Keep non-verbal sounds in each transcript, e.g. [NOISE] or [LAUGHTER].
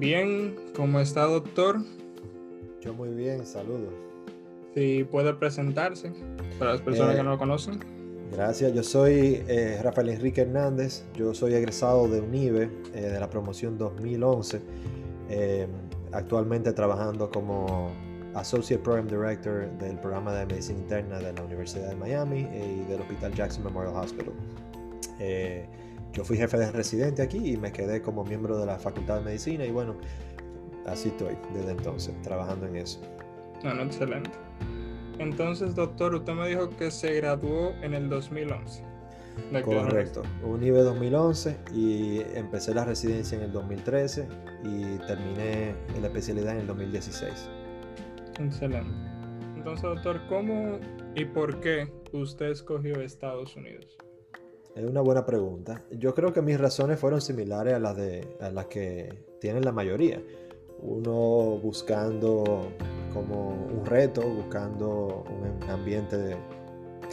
Bien, ¿cómo está, doctor? Yo muy bien, saludos. Si puede presentarse para las personas Eh, que no lo conocen. Gracias, yo soy eh, Rafael Enrique Hernández, yo soy egresado de UNIBE eh, de la promoción 2011, eh, actualmente trabajando como Associate Program Director del programa de Medicina Interna de la Universidad de Miami y del Hospital Jackson Memorial Hospital. Eh, yo fui jefe de residente aquí y me quedé como miembro de la Facultad de Medicina y bueno, así estoy desde entonces, trabajando en eso. Bueno, excelente. Entonces, doctor, usted me dijo que se graduó en el 2011. ¿De qué Correcto, UNIBE 2011 y empecé la residencia en el 2013 y terminé la especialidad en el 2016. Excelente. Entonces, doctor, ¿cómo y por qué usted escogió Estados Unidos? Es una buena pregunta. Yo creo que mis razones fueron similares a las, de, a las que tienen la mayoría. Uno buscando como un reto, buscando un ambiente de-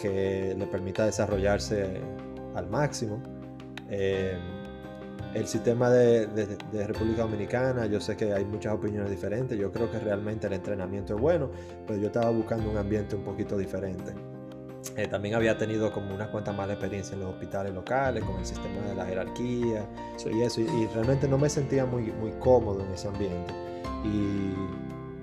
que le permita desarrollarse al máximo. Eh, el sistema de, de- de República Dominicana, yo sé que hay muchas opiniones diferentes. Yo creo que realmente el entrenamiento es bueno, pero yo estaba buscando un ambiente un poquito diferente. Eh, también había tenido como unas cuantas malas experiencias en los hospitales locales, con el sistema de la jerarquía Sí. y eso, y, y realmente no me sentía muy, muy cómodo en ese ambiente. Y,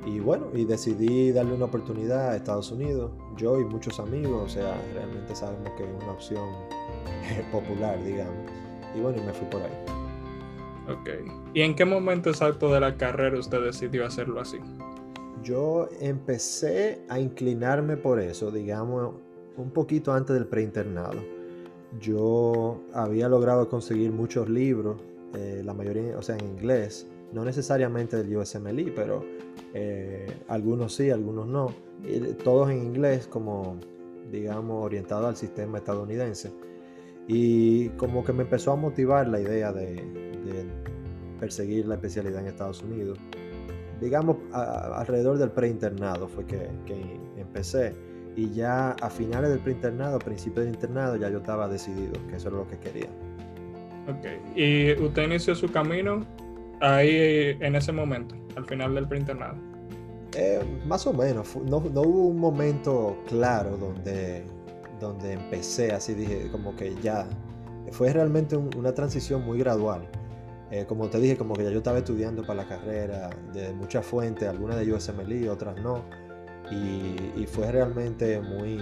y bueno, y decidí darle una oportunidad a Estados Unidos, yo y muchos amigos, o sea, realmente sabemos que es una opción eh, popular, digamos. Y bueno, y me fui por ahí. Ok. ¿Y en qué momento exacto de la carrera usted decidió hacerlo así? Yo empecé a inclinarme por eso, digamos, un poquito antes del preinternado. Yo había logrado conseguir muchos libros, eh, la mayoría, o sea, en inglés, no necesariamente del USMLE, pero eh, algunos sí, algunos no, y todos en inglés, como, digamos, orientados al sistema estadounidense. Y como que me empezó a motivar la idea de, perseguir la especialidad en Estados Unidos digamos, alrededor del preinternado fue que empecé. Y ya a finales del preinternado, a principios del internado, ya yo estaba decidido que eso era lo que quería. Ok. ¿Y usted inició su camino ahí en ese momento, al final del preinternado? Eh, más o menos, no, no hubo un momento claro donde, donde empecé, así dije, como que ya. Fue realmente un- una transición muy gradual. Eh, como te dije, como que ya yo estaba estudiando para la carrera de muchas fuentes, algunas de USMLE, otras no. Y, y fue realmente muy,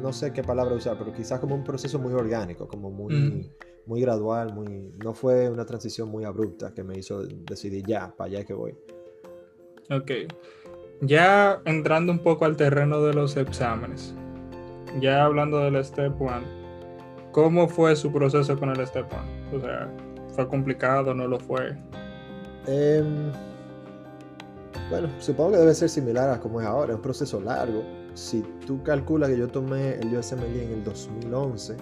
no sé qué palabra usar, pero quizás como un proceso muy orgánico, como muy, Ujú. Muy gradual, muy, no fue una transición muy abrupta que me hizo decidir ya, para allá que voy. Ok. Ya entrando un poco al terreno de los exámenes, ya hablando del Step 1, ¿cómo fue su proceso con el Step 1? O sea, ¿fue complicado? ¿No lo fue? Em, bueno, supongo que debe ser similar a como es ahora, es un proceso largo. Si tú calculas que yo tomé el USMLE en el 2011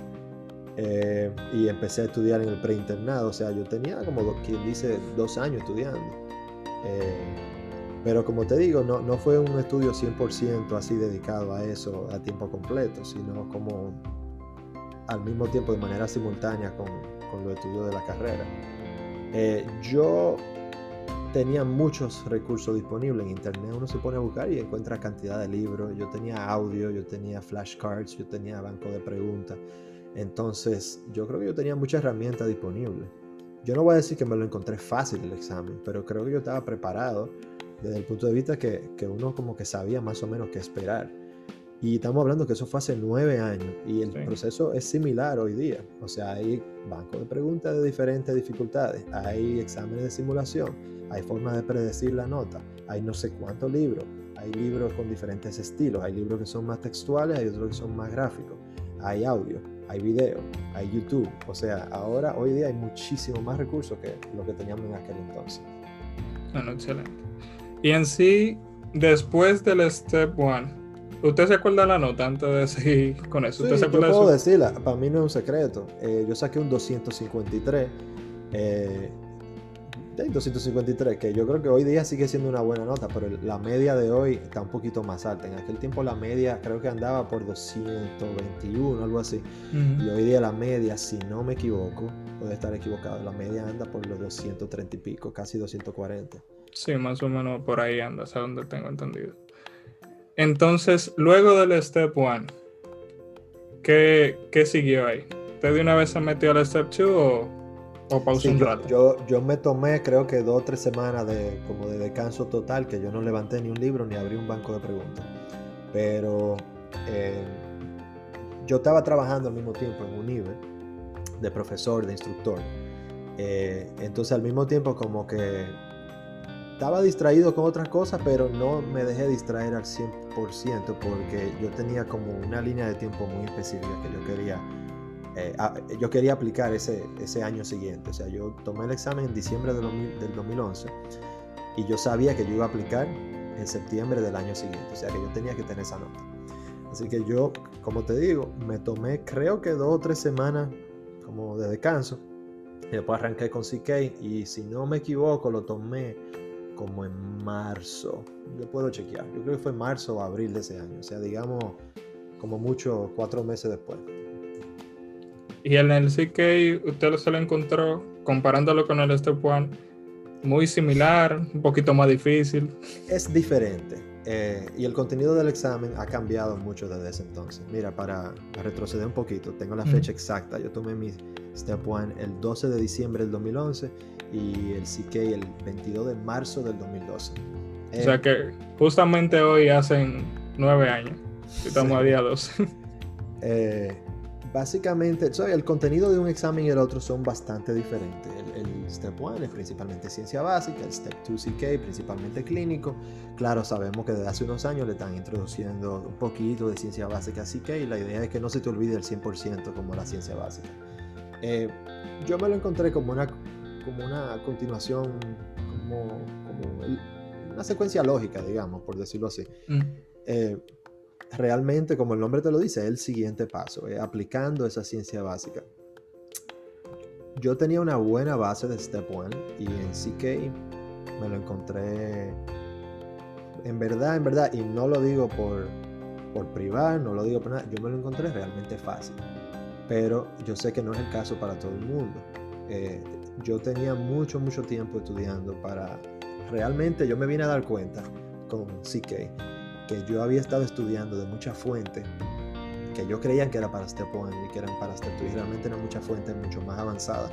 eh, y empecé a estudiar en el preinternado, o sea, yo tenía como, quien dice, dos años estudiando. Eh, pero como te digo, no, no fue un estudio 100% así dedicado a eso a tiempo completo, sino como al mismo tiempo de manera simultánea con, con los estudios de la carrera. Eh, yo tenía muchos recursos disponibles en internet. Uno se pone a buscar y encuentra cantidad de libros. Yo tenía audio, yo tenía flashcards, yo tenía banco de preguntas. Entonces, yo creo que yo tenía muchas herramientas disponibles. Yo no voy a decir que me lo encontré fácil el examen, pero creo que yo estaba preparado desde el punto de vista que, que uno como que sabía más o menos qué esperar. Y estamos hablando que eso fue hace nueve años y el Sí. proceso es similar hoy día. O sea, hay bancos de preguntas de diferentes dificultades, hay exámenes de simulación, hay formas de predecir la nota, hay no sé cuántos libros, hay libros con diferentes estilos, hay libros que son más textuales, hay otros que son más gráficos, hay audio, hay video, hay YouTube. O sea, ahora, hoy día hay muchísimo más recursos que lo que teníamos en aquel entonces. Bueno, excelente. Y en sí, después del Step 1, ¿Usted se acuerda la nota antes de seguir con eso? ¿Usted Sí, se yo acuerda de puedo eso? decirla, para mí no es un secreto. Eh, yo saqué un 253. eh, 253, que yo creo que hoy día sigue siendo una buena nota, pero la media de hoy está un poquito más alta. En aquel tiempo la media creo que andaba por 221, algo así. Y hoy día la media, si no me equivoco, puede estar equivocado, la media anda por los 230 y pico, casi 240. Sí, más o menos por ahí anda, a donde tengo entendido. Entonces, luego del Step 1, ¿qué, qué siguió ahí? ¿Usted de una vez se metió al Step 2 o, o pausó Sí, un yo, rato? yo, yo me tomé creo que dos o tres semanas de, como de descanso total, que yo no levanté ni un libro ni abrí un banco de preguntas. Pero eh, yo estaba trabajando al mismo tiempo en un nivel de profesor, de instructor. Eh, entonces al mismo tiempo como que estaba distraído con otras cosas, pero no me dejé distraer al 100% porque yo tenía como una línea de tiempo muy específica que yo quería eh, a- yo quería aplicar ese, ese año siguiente. O sea, yo tomé el examen en diciembre 2000 del 2011 y yo sabía que yo iba a aplicar en septiembre del año siguiente. O sea, que yo tenía que tener esa nota. Así que yo, como te digo, me tomé creo que dos o tres semanas como de descanso. Y después arranqué con CK y si no me equivoco lo tomé como en marzo. Yo puedo chequear. Yo creo que fue marzo o abril de ese año. O sea, digamos como mucho cuatro meses después. Y en el CK, usted se lo encontró, comparándolo con el Step 1, muy similar, un poquito más difícil. es diferente. eh, y el contenido del examen ha cambiado mucho desde ese entonces. Mira, para retroceder un poquito, tengo la fecha exacta. Yo tomé mi Step 1 el 12 de diciembre del 2011 y el CK el 22 de marzo del 2012. O sea Eh, que justamente hoy hacen nueve años. Estamos Sí. a día 12. eh, básicamente, so, el contenido de un examen y el otro son bastante diferentes. El, el Step 1 es principalmente ciencia básica, el Step 2 CK principalmente clínico. Claro, sabemos que desde hace unos años le están introduciendo un poquito de ciencia básica a CK y la idea es que no se te olvide el 100% como la ciencia básica. Eh, yo me lo encontré como una, como una continuación, como, como el- una secuencia lógica, digamos, por decirlo así. Mm. Eh, realmente, como el nombre te lo dice, el siguiente paso, eh, aplicando esa ciencia básica. Yo tenía una buena base de Step 1 y en CK me lo encontré, en verdad, en verdad, y no lo digo por, por privar, no lo digo por nada, yo me lo encontré realmente fácil. Pero yo sé que no es el caso para todo el mundo. Eh, yo tenía mucho, mucho tiempo estudiando para... Realmente yo me vine a dar cuenta con CK que yo había estado estudiando de muchas fuentes que yo creía que era para Step 1 y que eran para 2 y realmente eran muchas fuentes mucho más avanzadas.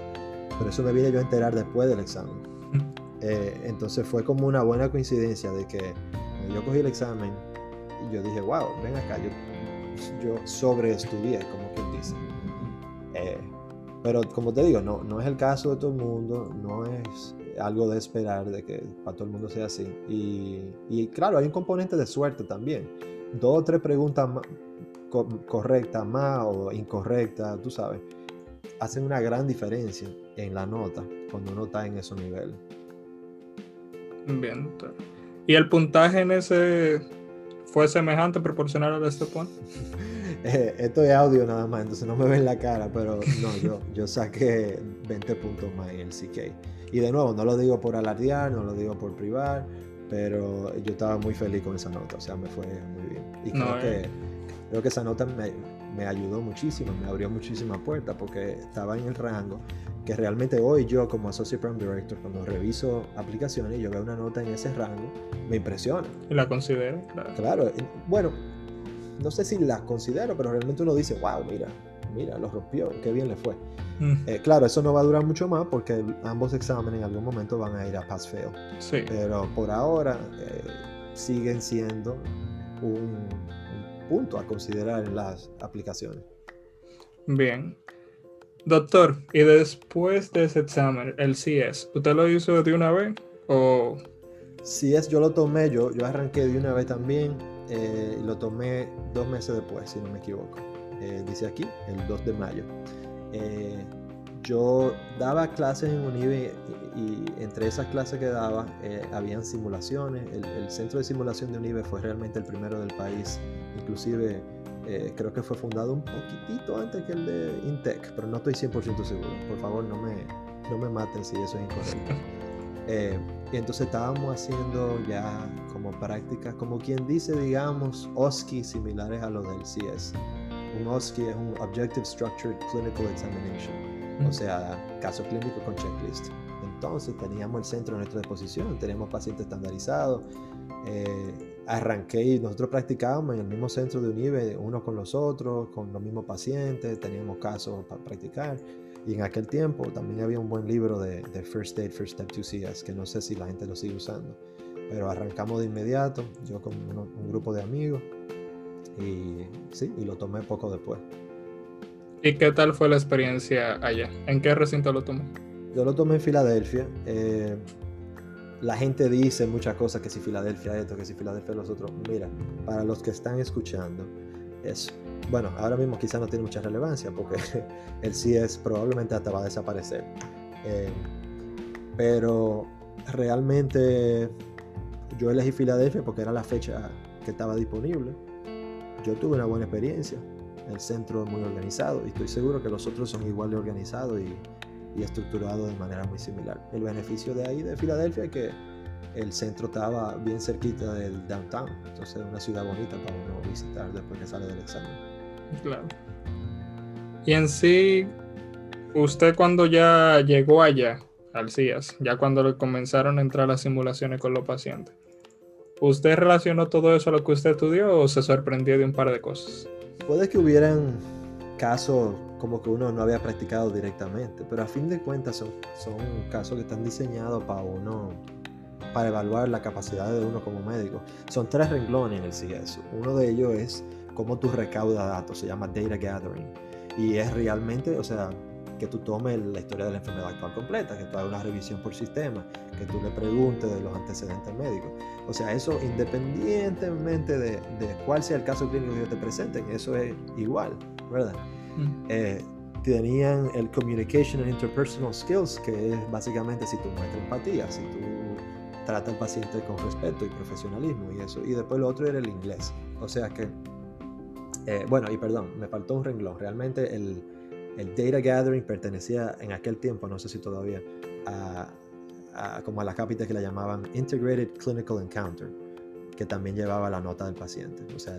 Pero eso me vine yo a enterar después del examen. Eh, entonces fue como una buena coincidencia de que yo cogí el examen y yo dije, wow, ven acá, yo, yo sobreestudié, como quien dice. Eh, pero como te digo, no, no es el caso de todo el mundo, no es algo de esperar de que para todo el mundo sea así. Y, y claro, hay un componente de suerte también. Dos o tres preguntas co- correctas más o incorrectas, tú sabes, hacen una gran diferencia en la nota cuando uno está en esos niveles. Bien. ¿Y el puntaje en ese fue semejante, proporcional al Step 1? [LAUGHS] Eh, esto es audio nada más, entonces no me ven la cara, pero no, yo, yo saqué 20 puntos más en el CK. Y de nuevo, no lo digo por alardear, no lo digo por privar, pero yo estaba muy feliz con esa nota, o sea, me fue muy bien. Y creo, No, eh. que, creo que esa nota me, me ayudó muchísimo, me abrió muchísimas puertas porque estaba en el rango que realmente hoy yo como Associate Program Director, cuando reviso aplicaciones y yo veo una nota en ese rango, me impresiona. Y la considero. claro. Claro, bueno, no sé si las considero, pero realmente uno dice, wow, mira, mira, lo rompió, qué bien le fue. Mm, Eh, claro, eso no va a durar mucho más porque ambos exámenes en algún momento van a ir a pass fail, Sí. pero por ahora eh, siguen siendo un, un punto a considerar en las aplicaciones. Bien. Doctor, y después de ese examen, el CS, ¿usted lo hizo de una vez? ¿O es, yo lo tomé, yo, yo arranqué de una vez también eh, y lo tomé dos meses después, si no me equivoco. Eh, dice aquí, el 2 de mayo. Eh, yo daba clases en Unive y, entre esas clases que daba eh, habían simulaciones. El, centro de simulación de Unive fue realmente el primero del país. Inclusive eh, creo que fue fundado un poquitito antes que el de Intec, pero no estoy 100% seguro. Por favor, no me, no me maten si eso es incorrecto. [LAUGHS] Eh, y entonces estábamos haciendo ya como prácticas, como quien dice, digamos, OSCE similares a los del CS. Un OSCE es un Objective Structured Clinical Examination, o sea, caso clínico con checklist. Entonces teníamos el centro a nuestra disposición, teníamos pacientes estandarizados. Eh, arranqué y nosotros practicábamos en el mismo centro de UNIBE, uno con los otros, con los mismos pacientes, teníamos casos para practicar. Y en aquel tiempo también había un buen libro de, First Aid, First Step 2CS, que no sé si la gente lo sigue usando. Pero arrancamos de inmediato, yo con un, grupo de amigos, y sí, y lo tomé poco después. ¿Y qué tal fue la experiencia allá? ¿En qué recinto lo tomó? Yo lo tomé en Filadelfia. Eh, la gente dice muchas cosas, que si Filadelfia esto, que si Filadelfia los otros. Mira, para los que están escuchando, es bueno, ahora mismo quizá no tiene mucha relevancia porque [LAUGHS] el CS probablemente hasta va a desaparecer. Eh, pero realmente yo elegí Filadelfia porque era la fecha que estaba disponible. Yo tuve una buena experiencia. El centro es muy organizado y estoy seguro que los otros son igual de organizados y, estructurados de manera muy similar. El beneficio de ahí de Filadelfia es que el centro estaba bien cerquita del downtown, entonces es una ciudad bonita para uno visitar después que sale del examen. Claro. Y en sí, usted cuando ya llegó allá, al CIAS, ya cuando comenzaron a entrar las simulaciones con los pacientes, ¿usted relacionó todo eso a lo que usted estudió o se sorprendió de un par de cosas? Puede que hubieran casos como que uno no había practicado directamente, pero a fin de cuentas son, son casos que están diseñados para uno, para evaluar la capacidad de uno como médico. Son tres renglones en el CIAS. Uno de ellos es cómo tú recaudas datos, se llama data gathering. Y es realmente, o sea, que tú tomes la historia de la enfermedad actual completa, que tú hagas una revisión por sistema, que tú le preguntes de los antecedentes médicos. O sea, eso independientemente de, cuál sea el caso clínico que te presenten, eso es igual, ¿verdad? Mm. Eh, tenían el Communication and Interpersonal Skills, que es básicamente si tú muestras empatía, si tú tratas al paciente con respeto y profesionalismo y eso. Y después lo otro era el inglés. O sea que eh, bueno, y perdón, me faltó un renglón. Realmente el, data gathering pertenecía en aquel tiempo, no sé si todavía, a, como a la cápita que la llamaban Integrated Clinical Encounter, que también llevaba la nota del paciente, o sea,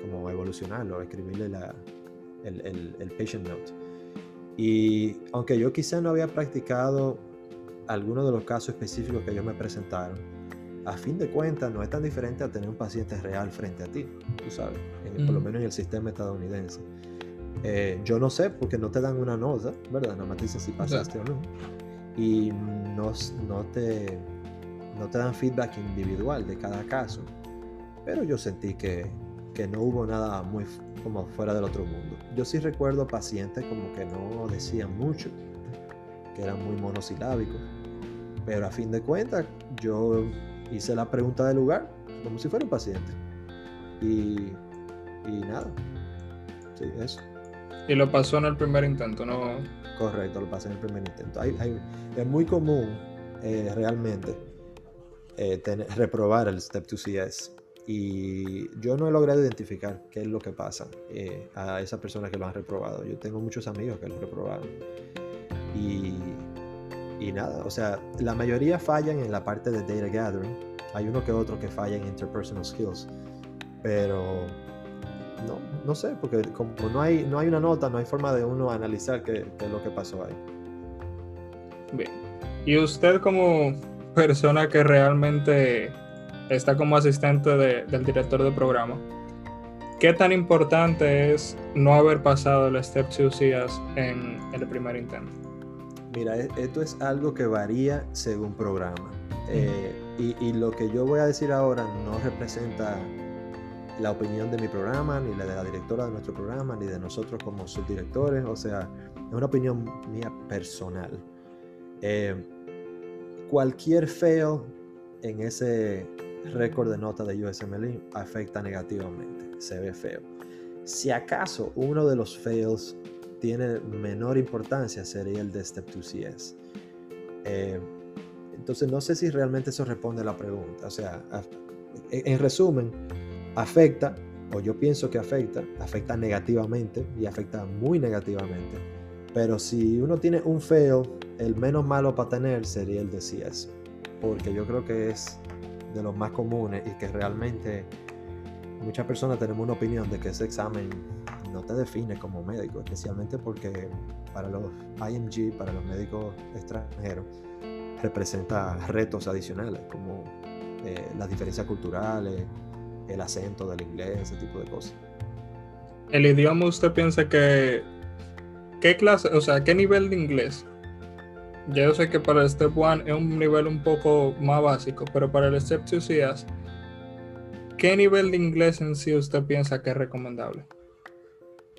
como evolucionarlo, escribirle la, el, el, patient note. Y aunque yo quizá no había practicado algunos de los casos específicos que ellos me presentaron, a fin de cuentas no es tan diferente a tener un paciente real frente a ti, tú sabes, por lo menos en el sistema estadounidense. Eh, yo no sé porque no te dan una nota, ¿verdad? Nada más te dicen si pasaste o no. Y no, no, te, no te dan feedback individual de cada caso. Pero yo sentí que, que no hubo nada muy como fuera del otro mundo. Yo sí recuerdo pacientes como que no decían mucho, que eran muy monosilábicos. Pero a fin de cuentas, yo hice la pregunta del lugar como si fuera un paciente. Y, y nada. Sí, eso. Y lo pasó en el primer intento, ¿no? Correcto, lo pasé en el primer intento. es muy común eh, realmente eh, reprobar el Step 2 CS. Y yo no he logrado identificar qué es lo que pasa eh, a esas personas que lo han reprobado. Yo tengo muchos amigos que lo reprobaron. Y y nada, o sea, la mayoría fallan en la parte de data gathering. Hay uno que otro que falla en interpersonal skills. Pero no, no sé, porque como no hay, no hay una nota, no hay forma de uno analizar qué, es lo que pasó ahí. Bien. Y usted como persona que realmente está como asistente del director de programa, ¿qué tan importante es no haber pasado el Step 2 en el primer intento? Mira, e, esto es algo que varía según programa. Eh, y, lo que yo voy a decir ahora no representa la opinión de mi programa, ni la de la directora de nuestro programa, ni de nosotros como subdirectores. O sea, es una opinión mía personal. Eh, cualquier fail en ese récord de nota de USMLE afecta negativamente, se ve feo. Si acaso uno de los fails tiene menor importancia sería el de Step 2CS. Eh, entonces no sé si realmente eso responde a la pregunta. O sea, en resumen, afecta, o yo pienso que afecta, afecta negativamente y afecta muy negativamente. Pero si uno tiene un feo, el menos malo para tener sería el de CS. Porque yo creo que es de los más comunes y que realmente muchas personas tenemos una opinión de que ese examen no te define como médico, especialmente porque para los IMG, para los médicos extranjeros, representa retos adicionales como eh, las diferencias culturales, el acento del inglés, ese tipo de cosas. ¿El idioma usted piensa que... ¿Qué clase, o sea, qué nivel de inglés? yo sé que para el Step 1 es un nivel un poco más básico, pero para el Step 2 ¿qué nivel de inglés en sí usted piensa que es recomendable?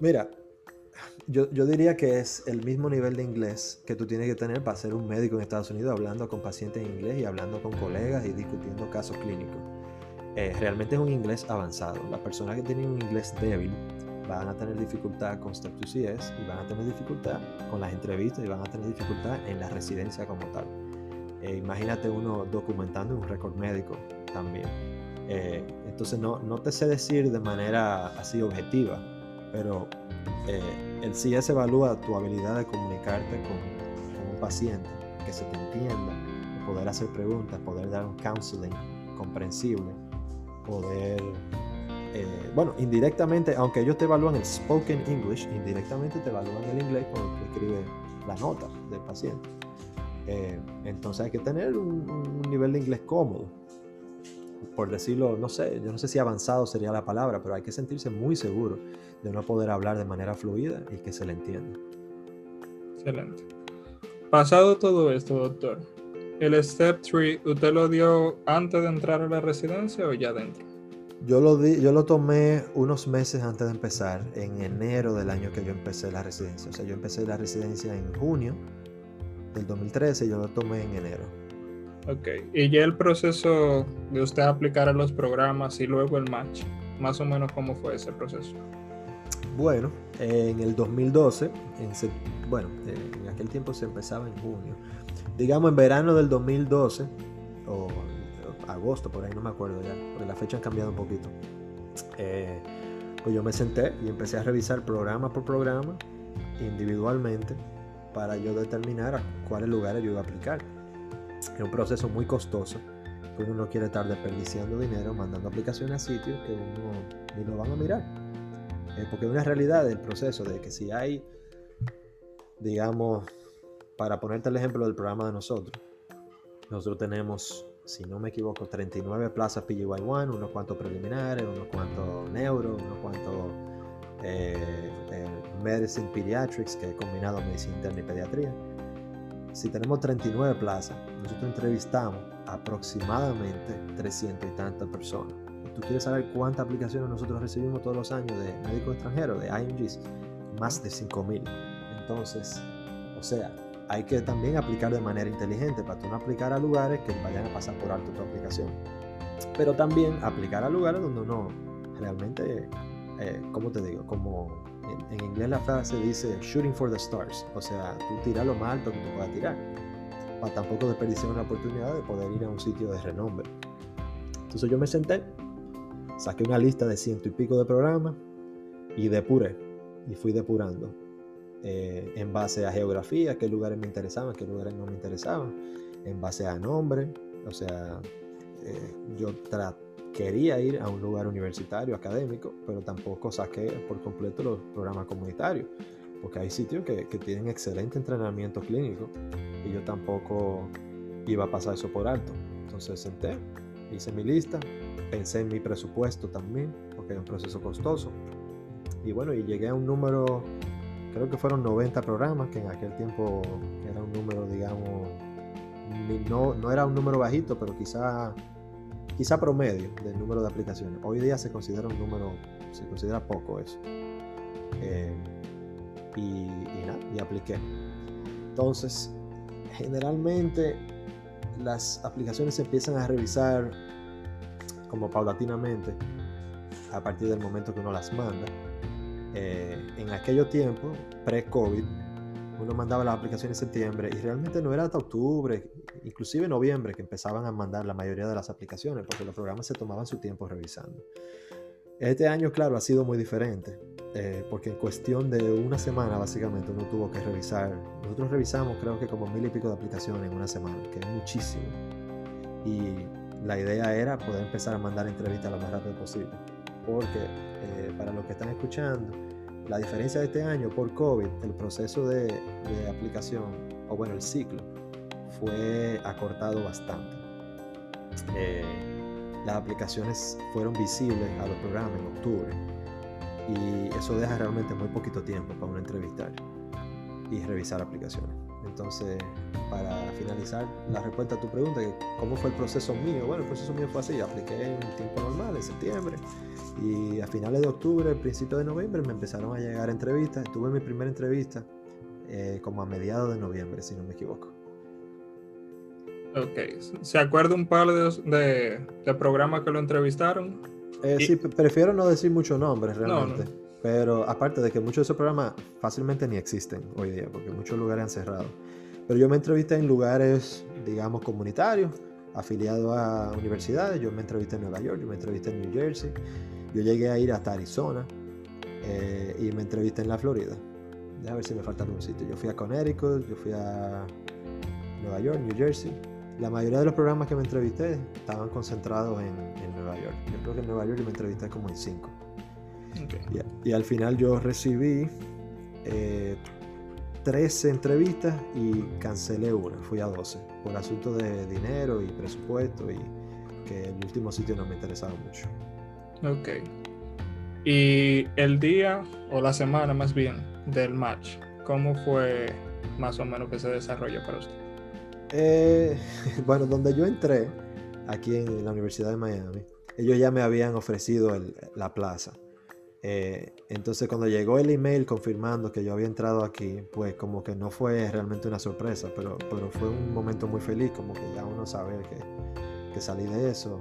Mira, yo, diría que es el mismo nivel de inglés que tú tienes que tener para ser un médico en Estados Unidos, hablando con pacientes en inglés y hablando con colegas y discutiendo casos clínicos. Eh, realmente es un inglés avanzado. Las personas que tienen un inglés débil van a tener dificultad con Step 2 CS y van a tener dificultad con las entrevistas y van a tener dificultad en la residencia como tal. Eh, imagínate uno documentando un récord médico también. Eh, entonces no, no te sé decir de manera así objetiva, pero eh, el CS evalúa tu habilidad de comunicarte con, un paciente, que se te entienda, poder hacer preguntas, poder dar un counseling comprensible, poder, eh, bueno, indirectamente, aunque ellos te evalúan el spoken English, indirectamente te evalúan el inglés cuando te escribe la nota del paciente. Eh, entonces hay que tener un nivel de inglés cómodo por decirlo, no sé, yo no sé si avanzado sería la palabra, pero hay que sentirse muy seguro de no poder hablar de manera fluida y que se le entienda. Excelente. Pasado todo esto, doctor, ¿el Step 3 usted lo dio antes de entrar a la residencia o ya dentro? Yo lo, di, yo lo tomé unos meses antes de empezar, en enero del año que yo empecé la residencia. O sea, yo empecé la residencia en junio del 2013 y yo lo tomé en enero. Ok, y ya el proceso de usted aplicar a los programas y luego el match, más o menos cómo fue ese proceso. Bueno, en el 2012, en, bueno, en aquel tiempo se empezaba en junio, digamos en verano del 2012, o agosto, por ahí no me acuerdo ya, porque las fechas han cambiado un poquito. Eh, pues yo me senté y empecé a revisar programa por programa, individualmente, para yo determinar a cuáles lugares yo iba a aplicar. Es un proceso muy costoso, uno no quiere estar desperdiciando dinero mandando aplicaciones a sitios que uno ni lo van a mirar. Eh, porque es una realidad del proceso de que si hay, digamos, para ponerte el ejemplo del programa de nosotros, nosotros tenemos, si no me equivoco, 39 plazas PGY1, unos cuantos preliminares, unos cuantos neuro, unos cuantos eh, eh, medicine pediatrics, que he combinado medicina interna y pediatría si tenemos 39 plazas, nosotros entrevistamos aproximadamente 300 y tantas personas. ¿Tú quieres saber cuántas aplicaciones nosotros recibimos todos los años de médicos extranjeros, de IMGs? Más de 5.000. Entonces, o sea, hay que también aplicar de manera inteligente para tú no aplicar a lugares que vayan a pasar por alto tu aplicación. Pero también aplicar a lugares donde uno realmente, eh, ¿cómo te digo? Como en, inglés la frase dice shooting for the stars, o sea, tú tiras lo más alto que tú puedas tirar, para tampoco desperdiciar una oportunidad de poder ir a un sitio de renombre. Entonces yo me senté, saqué una lista de ciento y pico de programas y depuré, y fui depurando eh, en base a geografía, qué lugares me interesaban, qué lugares no me interesaban, en base a nombre, o sea, eh, yo quería ir a un lugar universitario, académico, pero tampoco saqué por completo los programas comunitarios, porque hay sitios que, tienen excelente entrenamiento clínico y yo tampoco iba a pasar eso por alto. Entonces senté, hice mi lista, pensé en mi presupuesto también, porque es un proceso costoso. Y bueno, y llegué a un número, creo que fueron 90 programas, que en aquel tiempo era un número, digamos, no, no era un número bajito, pero quizá quizá promedio del número de aplicaciones. Hoy día se considera un número, se considera poco eso. Eh, y, y, nada, y apliqué. Entonces, generalmente las aplicaciones se empiezan a revisar como paulatinamente a partir del momento que uno las manda. Eh, en aquellos tiempos, pre-COVID, uno mandaba las aplicaciones en septiembre y realmente no era hasta octubre, inclusive noviembre, que empezaban a mandar la mayoría de las aplicaciones, porque los programas se tomaban su tiempo revisando. Este año, claro, ha sido muy diferente, eh, porque en cuestión de una semana, básicamente, uno tuvo que revisar. Nosotros revisamos, creo que como mil y pico de aplicaciones en una semana, que es muchísimo. Y la idea era poder empezar a mandar entrevistas lo más rápido posible, porque eh, para los que están escuchando, la diferencia de este año por COVID, el proceso de, aplicación, o bueno, el ciclo, fue acortado bastante. Eh, las aplicaciones fueron visibles a los programas en octubre y eso deja realmente muy poquito tiempo para uno entrevistar y revisar aplicaciones. Entonces, para finalizar la respuesta a tu pregunta, ¿cómo fue el proceso mío? Bueno, el proceso mío fue así, apliqué en tiempo normal, en septiembre, y a finales de octubre, principio de noviembre, me empezaron a llegar entrevistas. Tuve mi primera entrevista eh, como a mediados de noviembre, si no me equivoco. Ok, ¿se acuerda un par de, de, programas que lo entrevistaron? Eh, sí, prefiero no decir muchos nombres realmente. Pero aparte de que muchos de esos programas fácilmente ni existen hoy día, porque muchos lugares han cerrado. Pero yo me entrevisté en lugares, digamos, comunitarios, afiliados a universidades. Yo me entrevisté en Nueva York, yo me entrevisté en New Jersey, yo llegué a ir hasta Arizona eh, y me entrevisté en la Florida. Déjame ver si me falta algún sitio. Yo fui a Connecticut, yo fui a Nueva York, New Jersey. La mayoría de los programas que me entrevisté estaban concentrados en, Nueva York. Yo creo que en Nueva York yo me entrevisté como en cinco. Y, al final yo recibí eh, 13 entrevistas y cancelé una, fui a 12, por asunto de dinero y presupuesto y que el último sitio no me interesaba mucho. Ok. Y el día o la semana más bien del match, ¿cómo fue más o menos que se desarrolló para usted? Eh, [LAUGHS] bueno, donde yo entré, aquí en la Universidad de Miami, ellos ya me habían ofrecido la plaza. Eh, entonces cuando llegó el email confirmando que yo había entrado aquí, pues como que no fue realmente una sorpresa, pero, pero fue un momento muy feliz, como que ya uno sabe que, que salí de eso,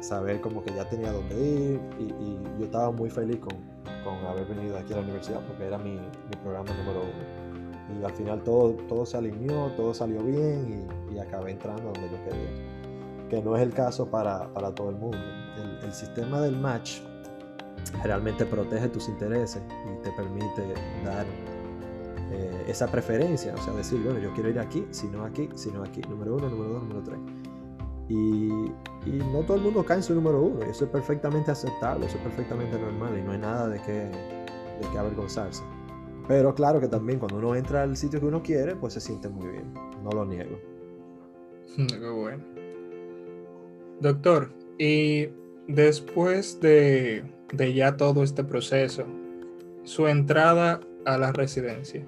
saber como que ya tenía dónde ir y, yo estaba muy feliz con, con, haber venido aquí a la universidad porque era mi, mi, programa número uno. Y al final todo, todo se alineó, todo salió bien y, y, acabé entrando donde yo quería. Que no es el caso para, para todo el mundo. El, el sistema del match realmente protege tus intereses y te permite dar eh, esa preferencia, o sea, decir, bueno, yo quiero ir aquí, si no aquí, si no aquí, número uno, número dos, número tres. Y, y, no todo el mundo cae en su número uno, y eso es perfectamente aceptable, eso es perfectamente normal y no hay nada de qué, de qué avergonzarse. Pero claro que también cuando uno entra al sitio que uno quiere, pues se siente muy bien, no lo niego. [LAUGHS] Qué bueno. Doctor, y después de, de ya todo este proceso, su entrada a la residencia.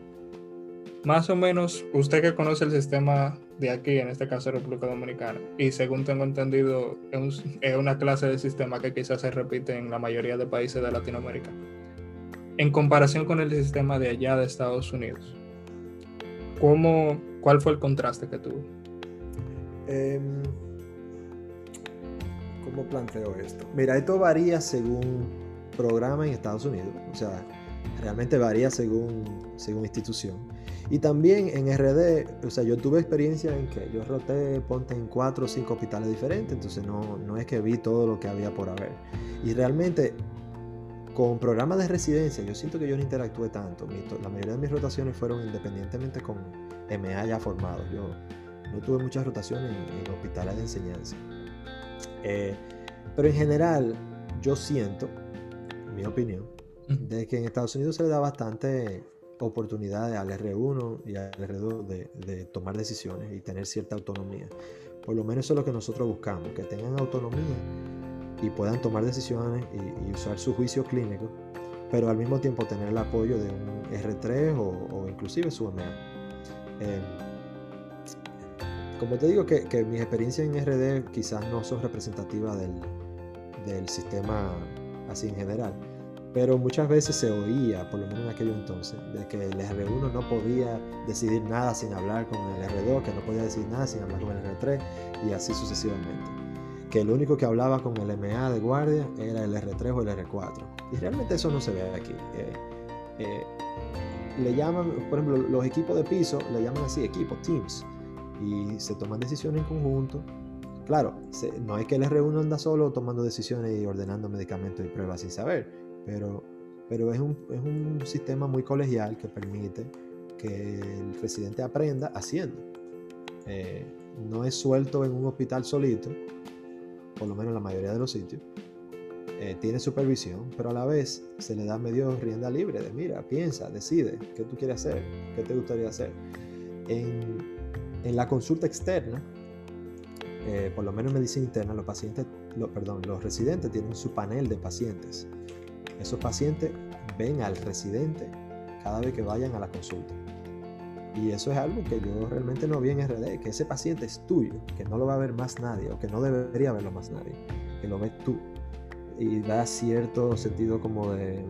Más o menos, usted que conoce el sistema de aquí, en este caso República Dominicana, y según tengo entendido, es una clase de sistema que quizás se repite en la mayoría de países de Latinoamérica, en comparación con el sistema de allá de Estados Unidos. ¿Cómo, ¿Cuál fue el contraste que tuvo? Em, ¿Cómo planteo esto? Mira, esto varía según programa en Estados Unidos, o sea, realmente varía según, según institución. Y también en RD, o sea, yo tuve experiencia en que yo roté, ponte en cuatro o cinco hospitales diferentes, entonces no, no es que vi todo lo que había por haber. Y realmente, con programas de residencia, yo siento que yo no interactué tanto. la mayoría de mis rotaciones fueron independientemente con MA ya formados. Yo no tuve muchas rotaciones en, hospitales de enseñanza. Eh, pero en general, yo siento, en mi opinión, de que en Estados Unidos se le da bastante oportunidades al R1 y al R2 de, tomar decisiones y tener cierta autonomía. Por lo menos eso es lo que nosotros buscamos, que tengan autonomía y puedan tomar decisiones y, usar su juicio clínico, pero al mismo tiempo tener el apoyo de un R3 o, inclusive su MA. Em, como te digo que, que mis experiencias en RD quizás no son representativas del, del sistema así en general pero muchas veces se oía, por lo menos en aquel entonces, de que el R1 no podía decidir nada sin hablar con el R2, que no podía decidir nada sin hablar con el R3 y así sucesivamente. Que el único que hablaba con el MA de guardia era el R3 o el R4. Y realmente eso no se ve aquí. Eh, eh, le llaman, por ejemplo, los equipos de piso le llaman así, equipos, teams, y se toman decisiones en conjunto. Claro, no es que el R1 anda solo tomando decisiones y ordenando medicamentos y pruebas sin saber, pero, pero es, un, es un sistema muy colegial que permite que el residente aprenda haciendo. Eh, no es suelto en un hospital solito, por lo menos en la mayoría de los sitios. Eh, tiene supervisión, pero a la vez se le da medio rienda libre de mira, piensa, decide qué tú quieres hacer, qué te gustaría hacer. En, en la consulta externa, eh, por lo menos en medicina interna, los pacientes, perdón, los residentes tienen su panel de pacientes. Esos pacientes ven al residente cada vez que vayan a la consulta. Y eso es algo que yo realmente no vi en RD, que ese paciente es tuyo, que no lo va a ver más nadie, o que no debería verlo más nadie, que lo ves tú. Y da cierto sentido como de,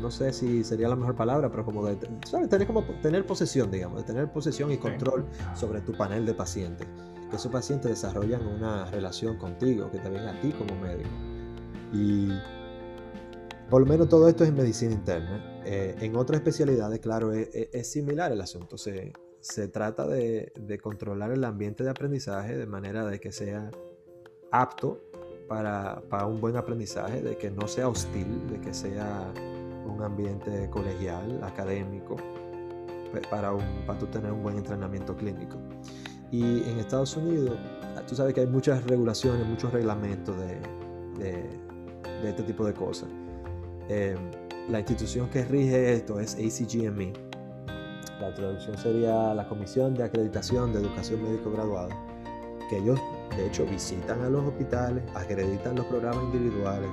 no sé si sería la mejor palabra, pero como de, ¿sabes? Tener, como, tener posesión, digamos, de tener posesión y control sobre tu panel de pacientes. Que esos pacientes desarrollan una relación contigo, que te ven a ti como médico. Y por lo menos todo esto es en medicina interna. Eh, en otras especialidades, claro, es, similar el asunto. Se, se trata de, de, controlar el ambiente de aprendizaje de manera de que sea apto para, para, un buen aprendizaje, de que no sea hostil, de que sea un ambiente colegial, académico, para, un, para tú tener un buen entrenamiento clínico. Y en Estados Unidos, tú sabes que hay muchas regulaciones, muchos reglamentos de, de, de este tipo de cosas. Em, la institución que rige esto es ACGME. La traducción sería la Comisión de Acreditación de Educación Médico Graduada, que ellos de hecho visitan a los hospitales, acreditan los programas individuales,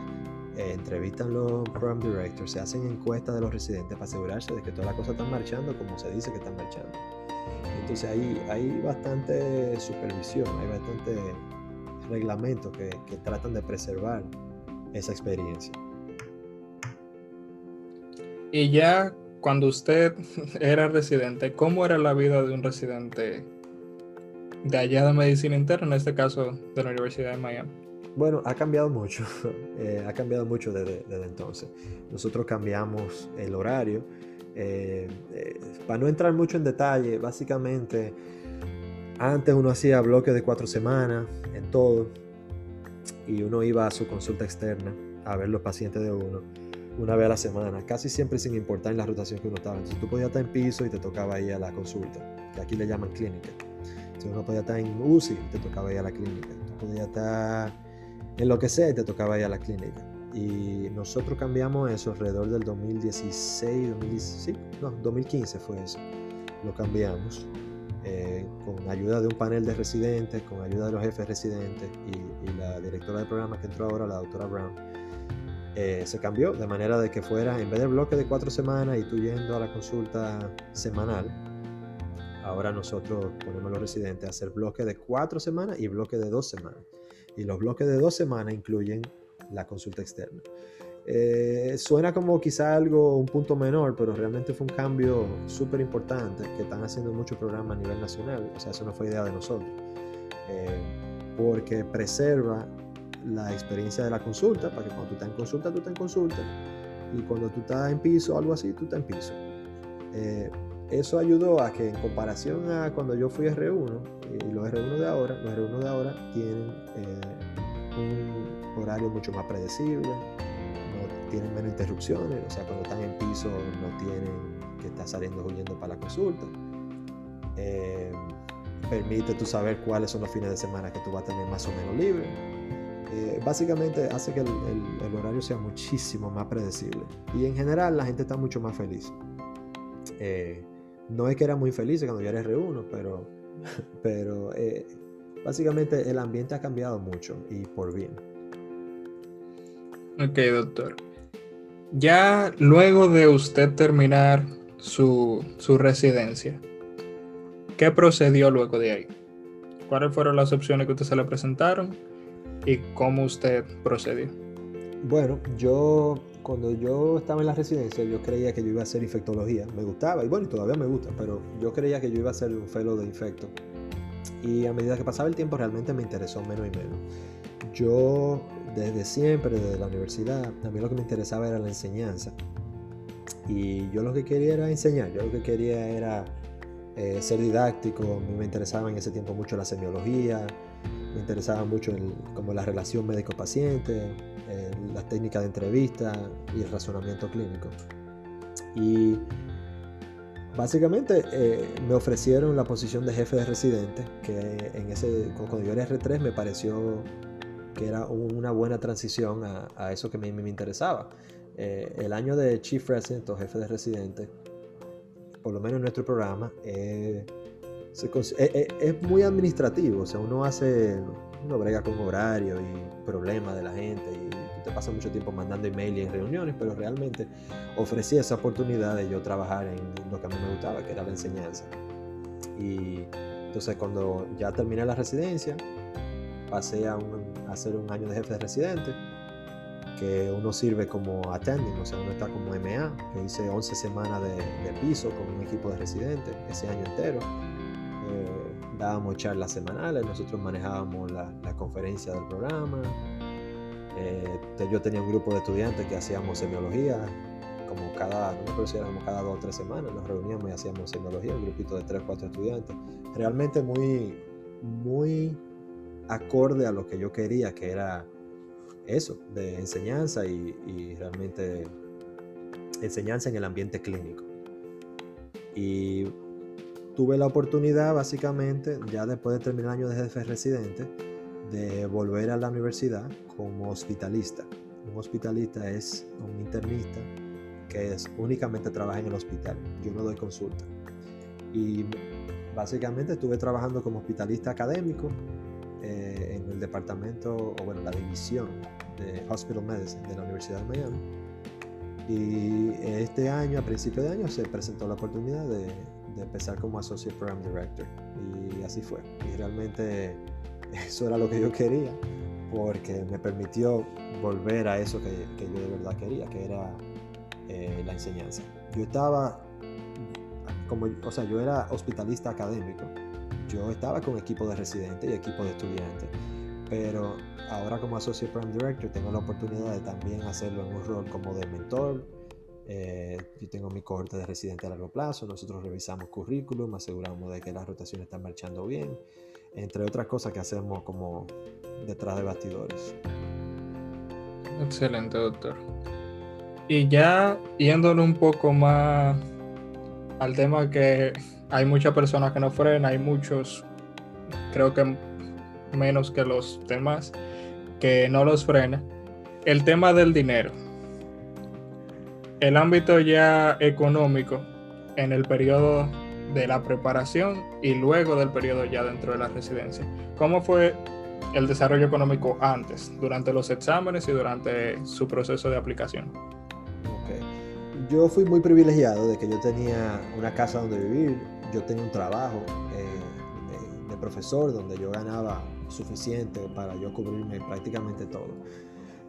eh, entrevistan los program directors, se hacen encuestas de los residentes para asegurarse de que toda la cosa está marchando como se dice que están marchando. Entonces ahí hay bastante supervisión, hay bastante reglamentos que, que tratan de preservar esa experiencia. Y ya cuando usted [LAUGHS] era residente, ¿cómo era la vida de un residente de allá de medicina interna, en este caso de la Universidad de Miami? Bueno, ha cambiado mucho, [LAUGHS] eh, ha cambiado mucho desde, entonces. Nosotros cambiamos el horario. Eh, eh, para no entrar mucho en detalle, básicamente, antes uno hacía bloques de cuatro semanas en todo y uno iba a su consulta externa a ver los pacientes de uno una vez a la semana, casi siempre sin importar en la rotación que uno estaba. Entonces tú podías estar en piso y te tocaba ir a la consulta, que aquí le llaman clínica. Si uno podía estar en UCI, te tocaba ir a la clínica. Tú estar en lo que sea y te tocaba ir a la clínica. Y nosotros cambiamos eso alrededor del 2016, 2016 no, 2015 fue eso. Lo cambiamos eh, con ayuda de un panel de residentes, con ayuda de los jefes residentes y, y la directora del programa que entró ahora, la doctora Brown eh, se cambió de manera de que fuera, en vez del bloque de cuatro semanas y tú yendo a la consulta semanal, ahora nosotros ponemos a los residentes a hacer bloque de cuatro semanas y bloque de dos semanas. Y los bloques de dos semanas incluyen la consulta externa. Eh, suena como quizá algo, un punto menor, pero realmente fue un cambio súper importante que están haciendo muchos programas a nivel nacional. O sea, eso no fue idea de nosotros. Eh, porque preserva la experiencia de la consulta, para que cuando tú estás en consulta, tú estás en consulta, y cuando tú estás en piso o algo así, tú estás en piso. Eh, eso ayudó a que en comparación a cuando yo fui R1, y los R1 de ahora, los R1 de ahora tienen eh, un horario mucho más predecible, tienen menos interrupciones, o sea, cuando están en piso no tienen que estar saliendo huyendo para la consulta. Eh, permite tú saber cuáles son los fines de semana que tú vas a tener más o menos libre eh, básicamente hace que el, horario sea muchísimo más predecible. Y en general la gente está mucho más feliz. Eh, no es que era muy feliz cuando yo era R1, pero, [LAUGHS] pero eh, básicamente el ambiente ha cambiado mucho y por bien. Ok, doctor. Ya luego de usted terminar su, su residencia, ¿qué procedió luego de ahí? ¿Cuáles fueron las opciones que usted se le presentaron? y cómo usted procedió. Bueno, yo cuando yo estaba en la residencia yo creía que yo iba a hacer infectología, me gustaba y bueno, todavía me gusta, pero yo creía que yo iba a ser un fellow de infecto. Y a medida que pasaba el tiempo realmente me interesó menos y menos. Yo desde siempre, desde la universidad, a mí lo que me interesaba era la enseñanza. Y yo lo que quería era enseñar, yo lo que quería era eh, ser didáctico, me interesaba en ese tiempo mucho la semiología, me interesaba mucho el, como la relación médico-paciente, las técnicas de entrevista y el razonamiento clínico. Y básicamente eh, me ofrecieron la posición de jefe de residente, que en ese, cuando yo era R3 me pareció que era una buena transición a, eso que me, me interesaba. Eh, el año de Chief Resident o jefe de residente, por lo menos en nuestro programa, eh, es muy administrativo, o sea, uno hace, uno brega con horario y problemas de la gente y te pasa mucho tiempo mandando email y reuniones, pero realmente ofrecía esa oportunidad de yo trabajar en lo que a mí me gustaba, que era la enseñanza. Y entonces cuando ya terminé la residencia, pasé a, hacer un año de jefe de residente, que uno sirve como attending, o sea, uno está como MA. Hice 11 semanas de, piso con un equipo de residentes ese año entero. Eh, dábamos charlas semanales, nosotros manejábamos la, la conferencia del programa, eh, yo tenía un grupo de estudiantes que hacíamos semiología, como cada, no me acuerdo cada dos o tres semanas, nos reuníamos y hacíamos semiología, un grupito de tres o cuatro estudiantes. Realmente muy, muy acorde a lo que yo quería, que era eso, de enseñanza y realmente enseñanza en el ambiente clínico. Y tuve la oportunidad, básicamente, ya después de terminar el año de jefe residente, de volver a la universidad como hospitalista. Un hospitalista es un internista que es, únicamente trabaja en el hospital. Yo no doy consulta. Y básicamente estuve trabajando como hospitalista académico eh, en el departamento, o bueno, la división de Hospital Medicine de la Universidad de Miami. Y este año, a principio de año, se presentó la oportunidad de, de empezar como Associate Program Director. Y así fue. Y realmente eso era lo que yo quería, porque me permitió volver a eso que, yo de verdad quería, que era eh, la enseñanza. Yo estaba, como, o sea, yo era hospitalista académico, yo estaba con equipo de residentes y equipo de estudiantes, pero ahora como Associate Program Director tengo la oportunidad de también hacerlo en un rol como de mentor. Eh, yo tengo mi cohorte de residentes a largo plazo, nosotros revisamos currículum, aseguramos de que las rotaciones están marchando bien entre otras cosas que hacemos como detrás de bastidores. Excelente, doctor. Y ya yéndole un poco más al tema que hay muchas personas que no frenan, hay muchos, creo que menos que los demás, que no los frenan. El tema del dinero. El ámbito ya económico en el periodo de la preparación y luego del periodo ya dentro de la residencia. ¿Cómo fue el desarrollo económico antes, durante los exámenes y durante su proceso de aplicación? Yo fui muy privilegiado de que yo tenía una casa donde vivir, yo tenía un trabajo eh, de, profesor donde yo ganaba suficiente para yo cubrirme prácticamente todo.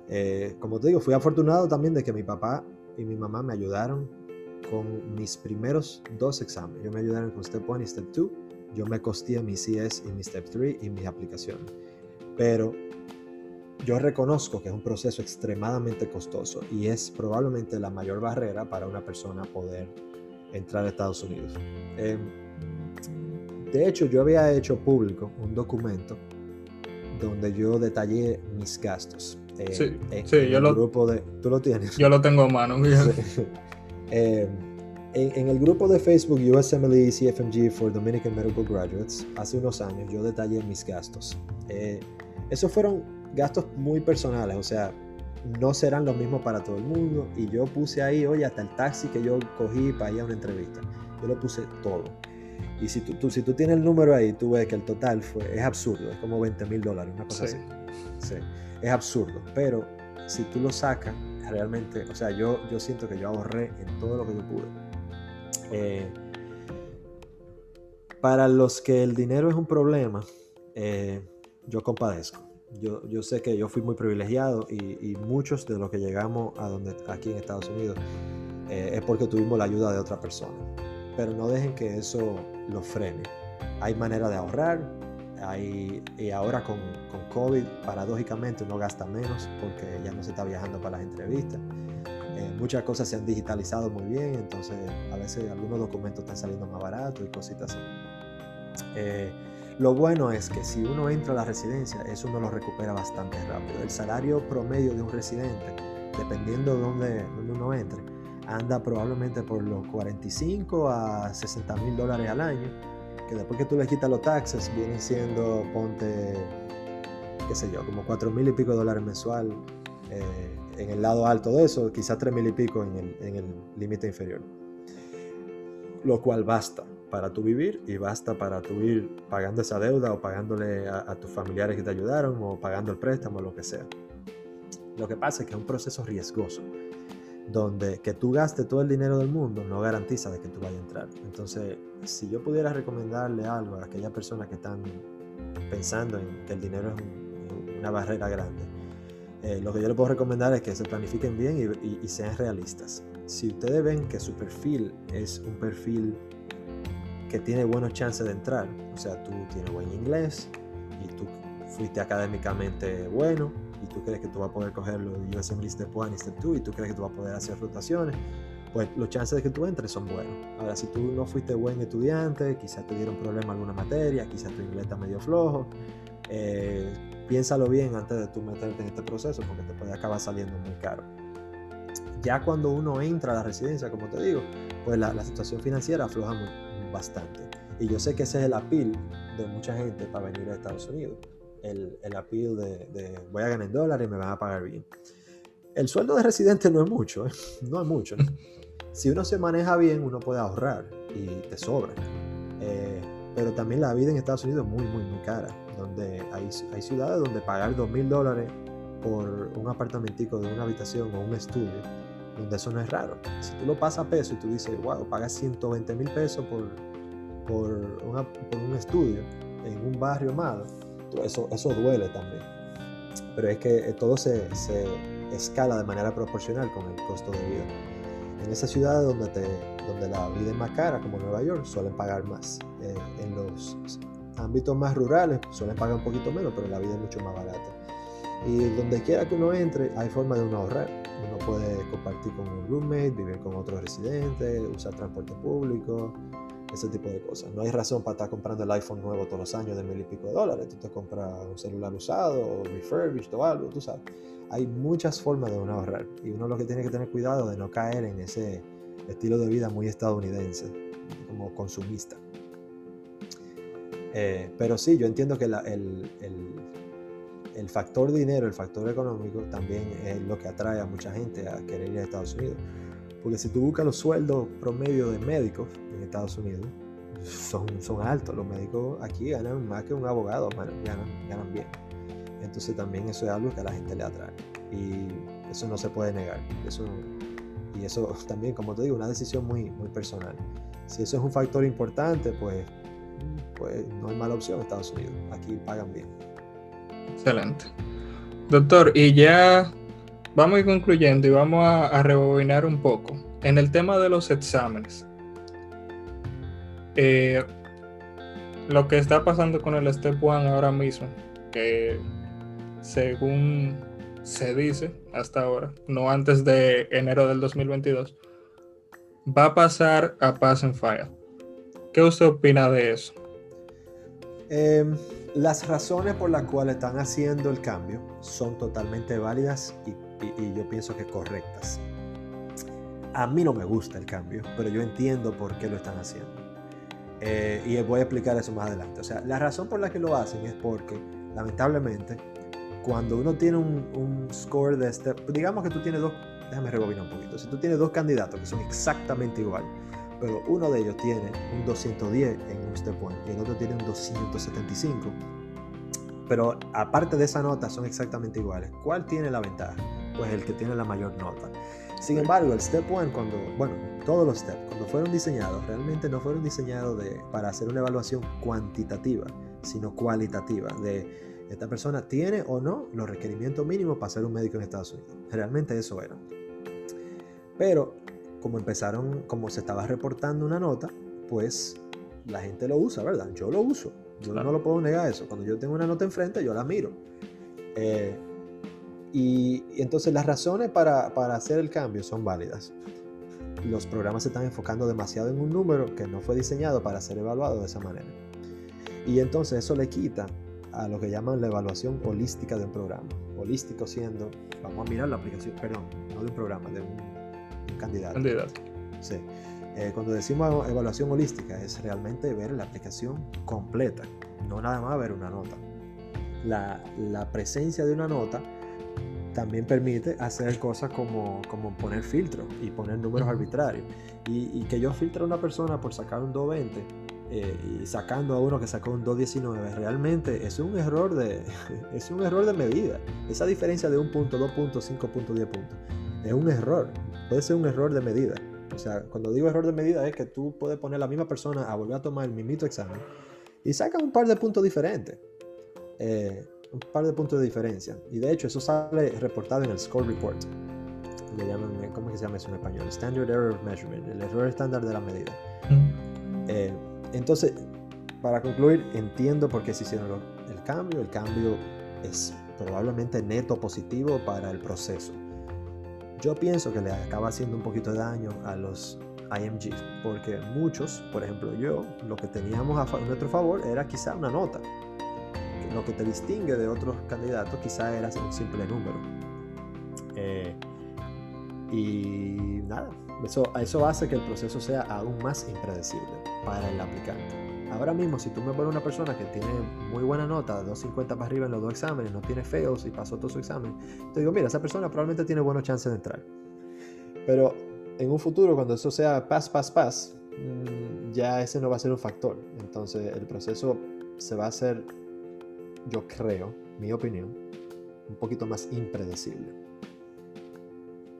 Eh, como te digo, fui afortunado también de que mi papá y mi mamá me ayudaron con mis primeros dos exámenes. Yo me ayudaron con Step 1 y Step 2. Yo me costé mi CS y mi Step 3 y mis aplicaciones. Pero yo reconozco que es un proceso extremadamente costoso y es probablemente la mayor barrera para una persona poder entrar a Estados Unidos. Em, de hecho, yo había hecho público un documento donde yo detallé mis gastos. Eh, sí, sí yo lo, grupo de, ¿Tú lo tienes? Yo lo tengo a mano. Eh, en, el grupo de Facebook USMLE CFMG for Dominican Medical Graduates, hace unos años yo detallé mis gastos. Eh, esos fueron gastos muy personales, o sea, no serán los mismos para todo el mundo. Y yo puse ahí, oye, hasta el taxi que yo cogí para ir a una entrevista. Yo lo puse todo. Y si tú, si tú tienes el número ahí, tú ves que el total fue, es absurdo, es como 20 mil dólares, una cosa así. Sí, es absurdo. Pero si tú lo sacas, realmente, o sea, yo, yo siento que yo ahorré en todo lo que yo pude. Eh, para los que el dinero es un problema, eh, yo compadezco. Yo, yo, sé que yo fui muy privilegiado y, muchos de los que llegamos a donde aquí en Estados Unidos eh, es porque tuvimos la ayuda de otra persona. Pero no dejen que eso lo frene. Hay manera de ahorrar, y ahora con, con, COVID, paradójicamente, uno gasta menos porque ya no se está viajando para las entrevistas. Eh, muchas cosas se han digitalizado muy bien, entonces a veces algunos documentos están saliendo más baratos y cositas así. Eh, lo bueno es que si uno entra a la residencia, eso uno lo recupera bastante rápido. El salario promedio de un residente, dependiendo de dónde, dónde uno entre, anda probablemente por los 45 a 60 mil dólares al año, que después que tú le quitas los taxes vienen siendo, ponte, qué sé yo, como 4 mil y pico de dólares mensual eh, en el lado alto de eso, quizás 3 mil y pico en el límite inferior. Lo cual basta para tu vivir y basta para tu ir pagando esa deuda o pagándole a, a tus familiares que te ayudaron o pagando el préstamo o lo que sea. Lo que pasa es que es un proceso riesgoso donde que tú gastes todo el dinero del mundo no garantiza de que tú vayas a entrar. Entonces, si yo pudiera recomendarle algo a aquellas personas que están pensando en que el dinero es una barrera grande, eh, lo que yo le puedo recomendar es que se planifiquen bien y, sean realistas. Si ustedes ven que su perfil es un perfil que tiene buenos chances de entrar, o sea, tú tienes buen inglés y tú fuiste académicamente bueno, y tú crees que tú vas a poder coger los USM Step 1 y Step 2 y tú crees que tú vas a poder hacer rotaciones, pues los chances de que tú entres son buenos. Ahora, si tú no fuiste buen estudiante, quizás te dieron problema alguna materia, quizás tu inglés está medio flojo, eh, piénsalo bien antes de tú meterte en este proceso porque te puede acabar saliendo muy caro. Ya cuando uno entra a la residencia, como te digo, pues la, situación financiera afloja bastante. Y yo sé que ese es el appeal de mucha gente para venir a Estados Unidos el, el appeal de, voy a ganar dólares y me van a pagar bien. El sueldo de residente no es mucho, ¿eh? [LAUGHS] no es mucho. [LAUGHS] Si uno se maneja bien, uno puede ahorrar y te sobra. Eh, pero también la vida en Estados Unidos es muy, muy, muy cara. Donde hay, hay ciudades donde pagar dos mil dólares por un apartamentico de una habitación o un estudio, donde eso no es raro. Si tú lo pasas a peso y tú dices, wow, pagas 120 mil pesos por, por, por un estudio en un barrio malo, eso, eso duele también. Pero es que eh, todo se, se escala de manera proporcional con el costo de vida. En esas ciudades donde, te, donde la vida es más cara, como Nueva York, suelen pagar más. Eh, en los ámbitos más rurales suelen pagar un poquito menos, pero la vida es mucho más barata. Y donde quiera que uno entre, hay forma de uno ahorrar. Uno puede compartir con un roommate, vivir con otros residentes, usar transporte público, ese tipo de cosas. No hay razón para estar comprando el iPhone nuevo todos los años de mil y pico de dólares. Tú te compras un celular usado o refurbished o algo, tú sabes. Hay muchas formas de uno ahorrar y uno lo que tiene que tener cuidado de no caer en ese estilo de vida muy estadounidense, como consumista. Eh, pero sí, yo entiendo que el, el, el factor dinero, el factor económico también es lo que atrae a mucha gente a querer ir a Estados Unidos. Porque si tú buscas los sueldos promedio de médicos en Estados Unidos, son, son altos. Los médicos aquí ganan más que un abogado, ganan, ganan bien. Entonces también eso es algo que a la gente le atrae. Y eso no se puede negar. Eso, y eso [LAUGHS] también, como te digo, una decisión muy, muy personal. Si eso es un factor importante, pues, pues no hay mala opción Estados Unidos. Aquí pagan bien. Excelente. Doctor, y ya Vamos a ir concluyendo y vamos a, rebobinar un poco. En el tema de los exámenes, eh, lo que está pasando con el Step One ahora mismo, que según se dice hasta ahora, no antes de enero del 2022, va a pasar a Pass and File. ¿Qué usted opina de eso? Em, las razones por las cuales están haciendo el cambio son totalmente válidas y y, yo pienso que correctas. A mí no me gusta el cambio, pero yo entiendo por qué lo están haciendo. Eh, y voy a explicar eso más adelante. O sea, la razón por la que lo hacen es porque, lamentablemente, cuando uno tiene un, score de este, digamos que tú tienes dos, déjame rebobinar un poquito, si tú tienes dos candidatos que son exactamente igual, pero uno de ellos tiene un 210 en un step 1 y el otro tiene un 275, pero aparte de esa nota son exactamente iguales, ¿cuál tiene la ventaja? Pues el que tiene la mayor nota. Sin embargo, el Step 1, cuando, bueno, todos los steps, cuando fueron diseñados, realmente no fueron diseñados de, para hacer una evaluación cuantitativa, sino cualitativa, de esta persona tiene o no los requerimientos mínimos para ser un médico en Estados Unidos. Realmente eso era. Pero, como empezaron, como se estaba reportando una nota, pues la gente lo usa, ¿verdad? Yo lo uso. Yo no lo puedo negar eso. Cuando yo tengo una nota enfrente, yo la miro. Eh, Y, entonces las razones para, para, hacer el cambio son válidas. Los programas se están enfocando demasiado en un número que no fue diseñado para ser evaluado de esa manera. Y entonces eso le quita a lo que llaman la evaluación holística de un programa. Holístico siendo, vamos a mirar la aplicación, perdón, no de un programa, de un, candidato. Candidato. Sí. Eh, cuando decimos evaluación holística es realmente ver la aplicación completa, no nada más ver una nota. La, la presencia de una nota también permite hacer cosas como, como poner filtros y poner números arbitrarios. Y, y, que yo filtre a una persona por sacar un 220 eh, y sacando a uno que sacó un 2.19, realmente es un error de, [LAUGHS] es un error de medida. Esa diferencia de un punto, dos puntos, cinco puntos, diez puntos, es un error. Puede ser un error de medida. O sea, cuando digo error de medida es que tú puedes poner a la misma persona a volver a tomar el mismito examen y saca un par de puntos diferentes. Eh, un par de puntos de diferencia. Y de hecho, eso sale reportado en el Score Report. Le llaman, ¿cómo se llama eso en español? Standard Error Measurement, el error estándar de la medida. Eh, entonces, para concluir, entiendo por qué se hicieron el cambio. El cambio es probablemente neto positivo para el proceso. Yo pienso que le acaba haciendo un poquito de daño a los IMGs, porque muchos, por ejemplo yo, lo que teníamos a nuestro favor era quizá una nota. Lo que te distingue de otros candidatos quizá era un simple número. Eh, y nada, eso, eso hace que el proceso sea aún más impredecible para el aplicante. Ahora mismo, si tú me pones una persona que tiene muy buena nota, 250 para arriba en los dos exámenes, no tiene feos y pasó todo su examen, te digo, mira, esa persona probablemente tiene buenas chances de entrar. Pero en un futuro, cuando eso sea pas, pas, pas, mm, ya ese no va a ser un factor. Entonces el proceso se va a hacer, yo creo, mi opinión, un poquito más impredecible.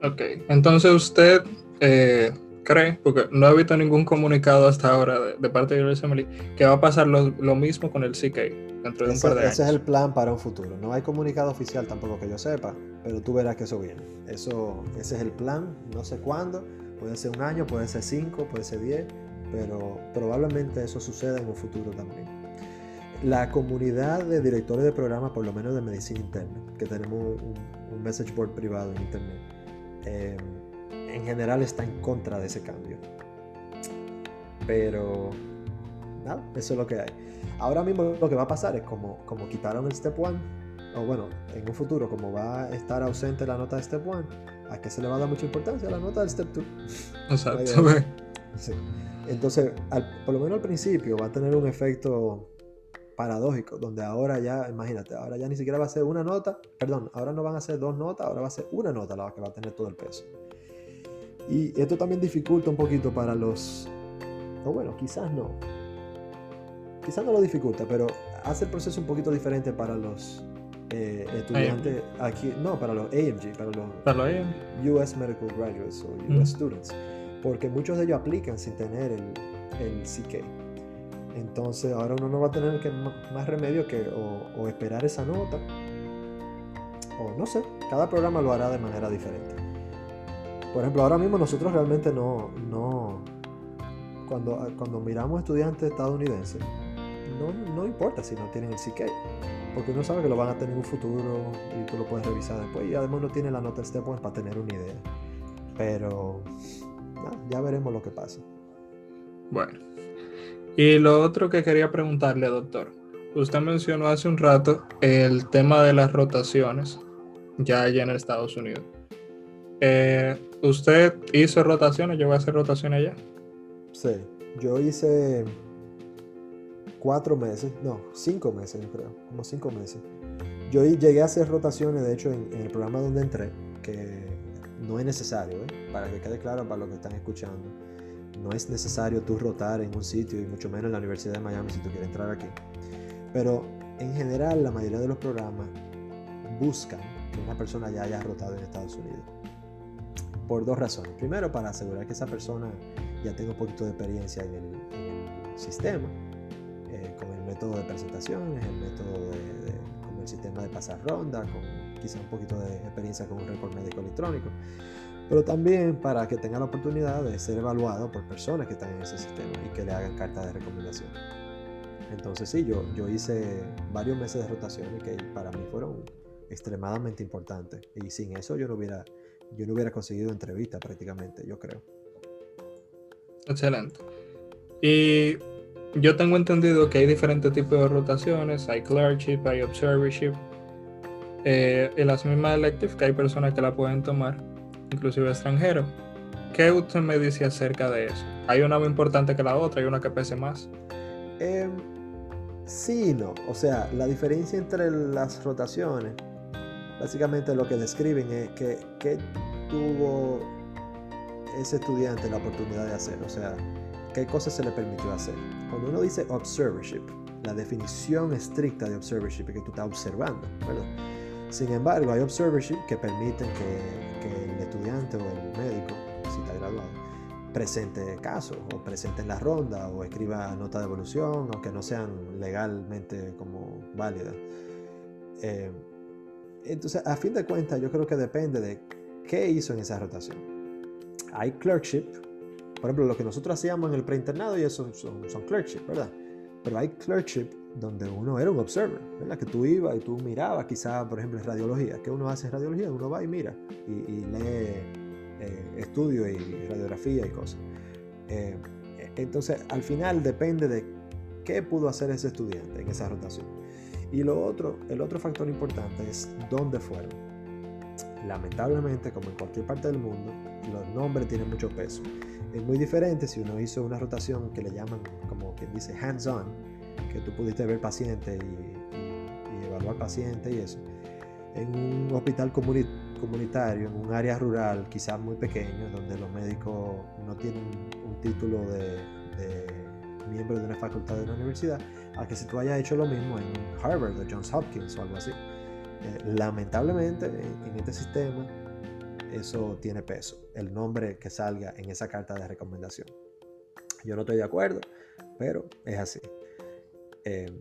Ok, entonces usted eh, cree, porque no he visto ningún comunicado hasta ahora de, parte de USMLE, que va a pasar lo, mismo con el CK dentro de un par de años. Ese es el plan para un futuro. No hay comunicado oficial tampoco que yo sepa, pero tú verás que eso viene. Eso, ese es el plan, no sé cuándo, puede ser un año, puede ser cinco, puede ser diez, pero probablemente eso suceda en un futuro también. La comunidad de directores de programas, por lo menos de medicina interna, que tenemos un message board privado en internet, Em, en general está en contra de ese cambio. Pero nada, eso es lo que hay. Ahora mismo lo que va a pasar es como, como quitaron el Step 1, o bueno, en un futuro, como va a estar ausente la nota de Step 1, ¿a qué se le va a dar mucha importancia? A la nota del Step 2. Exacto. [LAUGHS] Entonces, por lo menos al principio va a tener un efecto paradójico, donde ahora ya, imagínate, ahora ya ni siquiera va a ser una nota, perdón, ahora no van a ser dos notas, ahora va a ser una nota la que va a tener todo el peso. Y esto también dificulta un poquito para los, o bueno, quizás no, quizás no lo dificulta, pero hace el proceso un poquito diferente para los eh, estudiantes aquí, no, para los AMG, para los, para US Medical Graduates o US Students, porque muchos de ellos aplican sin tener el, el CK. Entonces ahora uno no va a tener más remedio que o, esperar esa nota o no sé, cada programa lo hará de manera diferente. Por ejemplo, ahora mismo nosotros realmente no, no cuando, cuando miramos estudiantes estadounidenses, no, no importa si no tienen el CK, porque uno sabe que lo van a tener en un futuro y tú lo puedes revisar después y además no tiene la nota Step para tener una idea. Pero ya veremos lo que pasa. Bueno, y lo otro que quería preguntarle, doctor, usted mencionó hace un rato el tema de las rotaciones, ya allá en Estados Unidos. Eh, ¿Usted hizo rotaciones? ¿Llegó a hacer rotaciones allá? Sí, yo hice cuatro meses, no, cinco meses, yo creo, como cinco meses. Yo llegué a hacer rotaciones, de hecho, en, el programa donde entré, que no es necesario, ¿eh? para que quede claro para los que están escuchando no es necesario tú rotar en un sitio y mucho menos en la Universidad de Miami si tú quieres entrar aquí. Pero en general la mayoría de los programas buscan que una persona ya haya rotado en Estados Unidos. Por dos razones. Primero, para asegurar que esa persona ya tenga un poquito de experiencia en el, sistema, eh, con el método de presentaciones, el método de, con el sistema de pasar ronda, con quizá un poquito de experiencia con un récord médico electrónico pero también para que tenga la oportunidad de ser evaluado por personas que están en ese sistema y que le hagan carta de recomendación. Entonces sí, yo, yo hice varios meses de rotación y que para mí fueron extremadamente importante. Y sin eso yo no hubiera, yo no hubiera conseguido entrevista prácticamente, yo creo. Excelente. Y yo tengo entendido que hay diferentes tipos de rotaciones, hay clerkship, hay observership. Eh, las mismas electives que hay personas que la pueden tomar, inclusive extranjeros. ¿Qué usted me dice acerca de eso? ¿Hay una más importante que la otra? ¿Hay una que pese más? Eh, sí no. O sea, la diferencia entre las rotaciones, básicamente lo que describen es que, que tuvo ese estudiante la oportunidad de hacer. O sea, qué cosas se le permitió hacer. Cuando uno dice observership, la definición estricta de observership es que tú estás observando, ¿verdad? Sin embargo, hay observership que permiten que, estudiante o el médico, si está graduado, presente casos o presente en la ronda o escriba nota de evolución, aunque no sean legalmente como válidas. Eh, entonces, a fin de cuentas, yo creo que depende de qué hizo en esa rotación. Hay clerkship, por ejemplo, lo que nosotros hacíamos en el preinternado y eso son, son clerkship, ¿verdad? Pero hay clerkship donde uno era un observer, ¿verdad? Que tú ibas y tú mirabas, quizá, por ejemplo, en radiología. ¿Qué uno hace en radiología? Uno va y mira y, lee eh, estudio y radiografía y cosas. Eh, entonces, al final depende de qué pudo hacer ese estudiante en esa rotación. Y lo otro, el otro factor importante es dónde fueron. Lamentablemente, como en cualquier parte del mundo, los nombres tienen mucho peso. Es muy diferente si uno hizo una rotación que le llaman, como quien dice, hands-on, que tú pudiste ver paciente y, y, y evaluar paciente y eso. En un hospital comunitario, en un área rural, quizás muy pequeño, donde los médicos no tienen un título de, de miembro de una facultad de una universidad, a que si tú hayas hecho lo mismo en Harvard o Johns Hopkins o algo así. Eh, lamentablemente, en, en, este sistema, eso tiene peso, el nombre que salga en esa carta de recomendación. Yo no estoy de acuerdo, pero es así. Eh,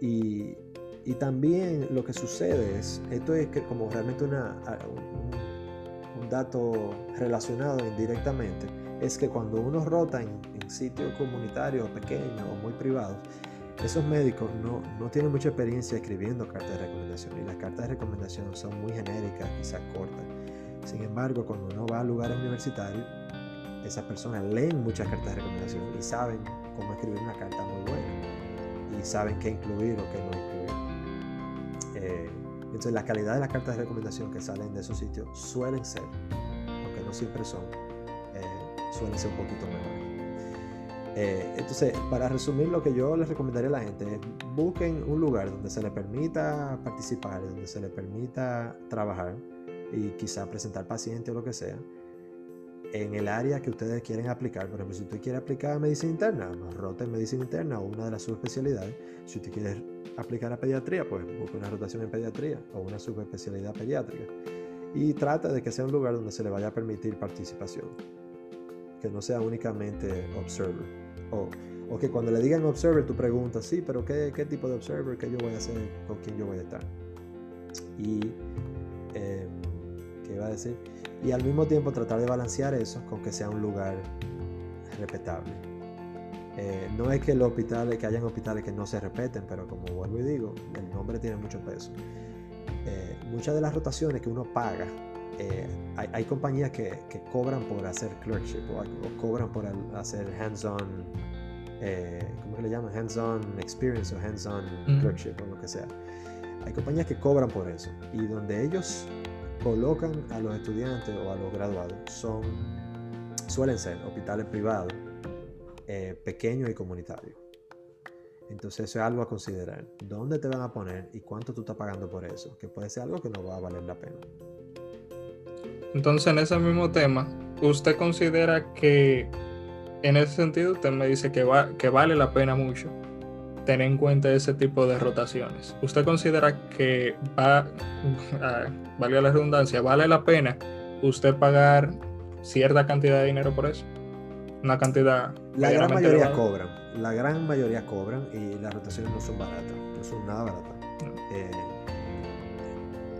y, y, también lo que sucede es, esto es que como realmente una, un, dato relacionado indirectamente, es que cuando uno rota en, en sitios comunitarios pequeños o muy privados, esos médicos no, no, tienen mucha experiencia escribiendo cartas de recomendación y las cartas de recomendación son muy genéricas, quizás cortas. Sin embargo, cuando uno va a lugares universitarios, esas personas leen muchas cartas de recomendación y saben cómo escribir una carta muy buena saben qué incluir o qué no incluir. Eh, entonces, la calidad de las cartas de recomendación que salen de esos sitios suelen ser, aunque no siempre son, eh, suelen ser un poquito mejores. Eh, entonces, para resumir, lo que yo les recomendaría a la gente es busquen un lugar donde se les permita participar, donde se les permita trabajar y quizá presentar pacientes o lo que sea, en el área que ustedes quieren aplicar. Por ejemplo, si usted quiere aplicar medicina interna, rota en medicina interna o una de las subespecialidades. Si usted quiere aplicar a pediatría, pues busque una rotación en pediatría o una subespecialidad pediátrica. Y trata de que sea un lugar donde se le vaya a permitir participación, que no sea únicamente observer. O, o, que cuando le digan observer, tú preguntas, sí, pero ¿qué, qué tipo de observer? ¿Qué yo voy a hacer? ¿Con quién yo voy a estar? Y, eh, ¿qué iba a decir? Y al mismo tiempo tratar de balancear eso con que sea un lugar respetable. Eh, no es que los hospitales, que hayan hospitales que no se respeten, pero como vuelvo y digo, el nombre tiene mucho peso. Eh, muchas de las rotaciones que uno paga eh, hay, hay, compañías que, que, cobran por hacer clerkship o, o cobran por hacer hands-on, eh, ¿cómo le llaman? Hands-on experience o hands-on mm. clerkship o lo que sea. Hay compañías que cobran por eso y donde ellos colocan a los estudiantes o a los graduados son, suelen ser hospitales privados, eh, pequeños y comunitarios. Entonces eso es algo a considerar. ¿Dónde te van a poner y cuánto tú estás pagando por eso? Que puede ser algo que no va a valer la pena. Entonces, en ese mismo tema, ¿usted considera que en ese sentido usted me dice que, va, que vale la pena mucho tener en cuenta ese tipo de rotaciones? ¿Usted considera que va, uh, valga la redundancia, vale la pena usted pagar cierta cantidad de dinero por eso? Una cantidad. La gran mayoría elevada? cobran, la gran mayoría cobran y las rotaciones no son baratas, no son nada baratas. No. Eh,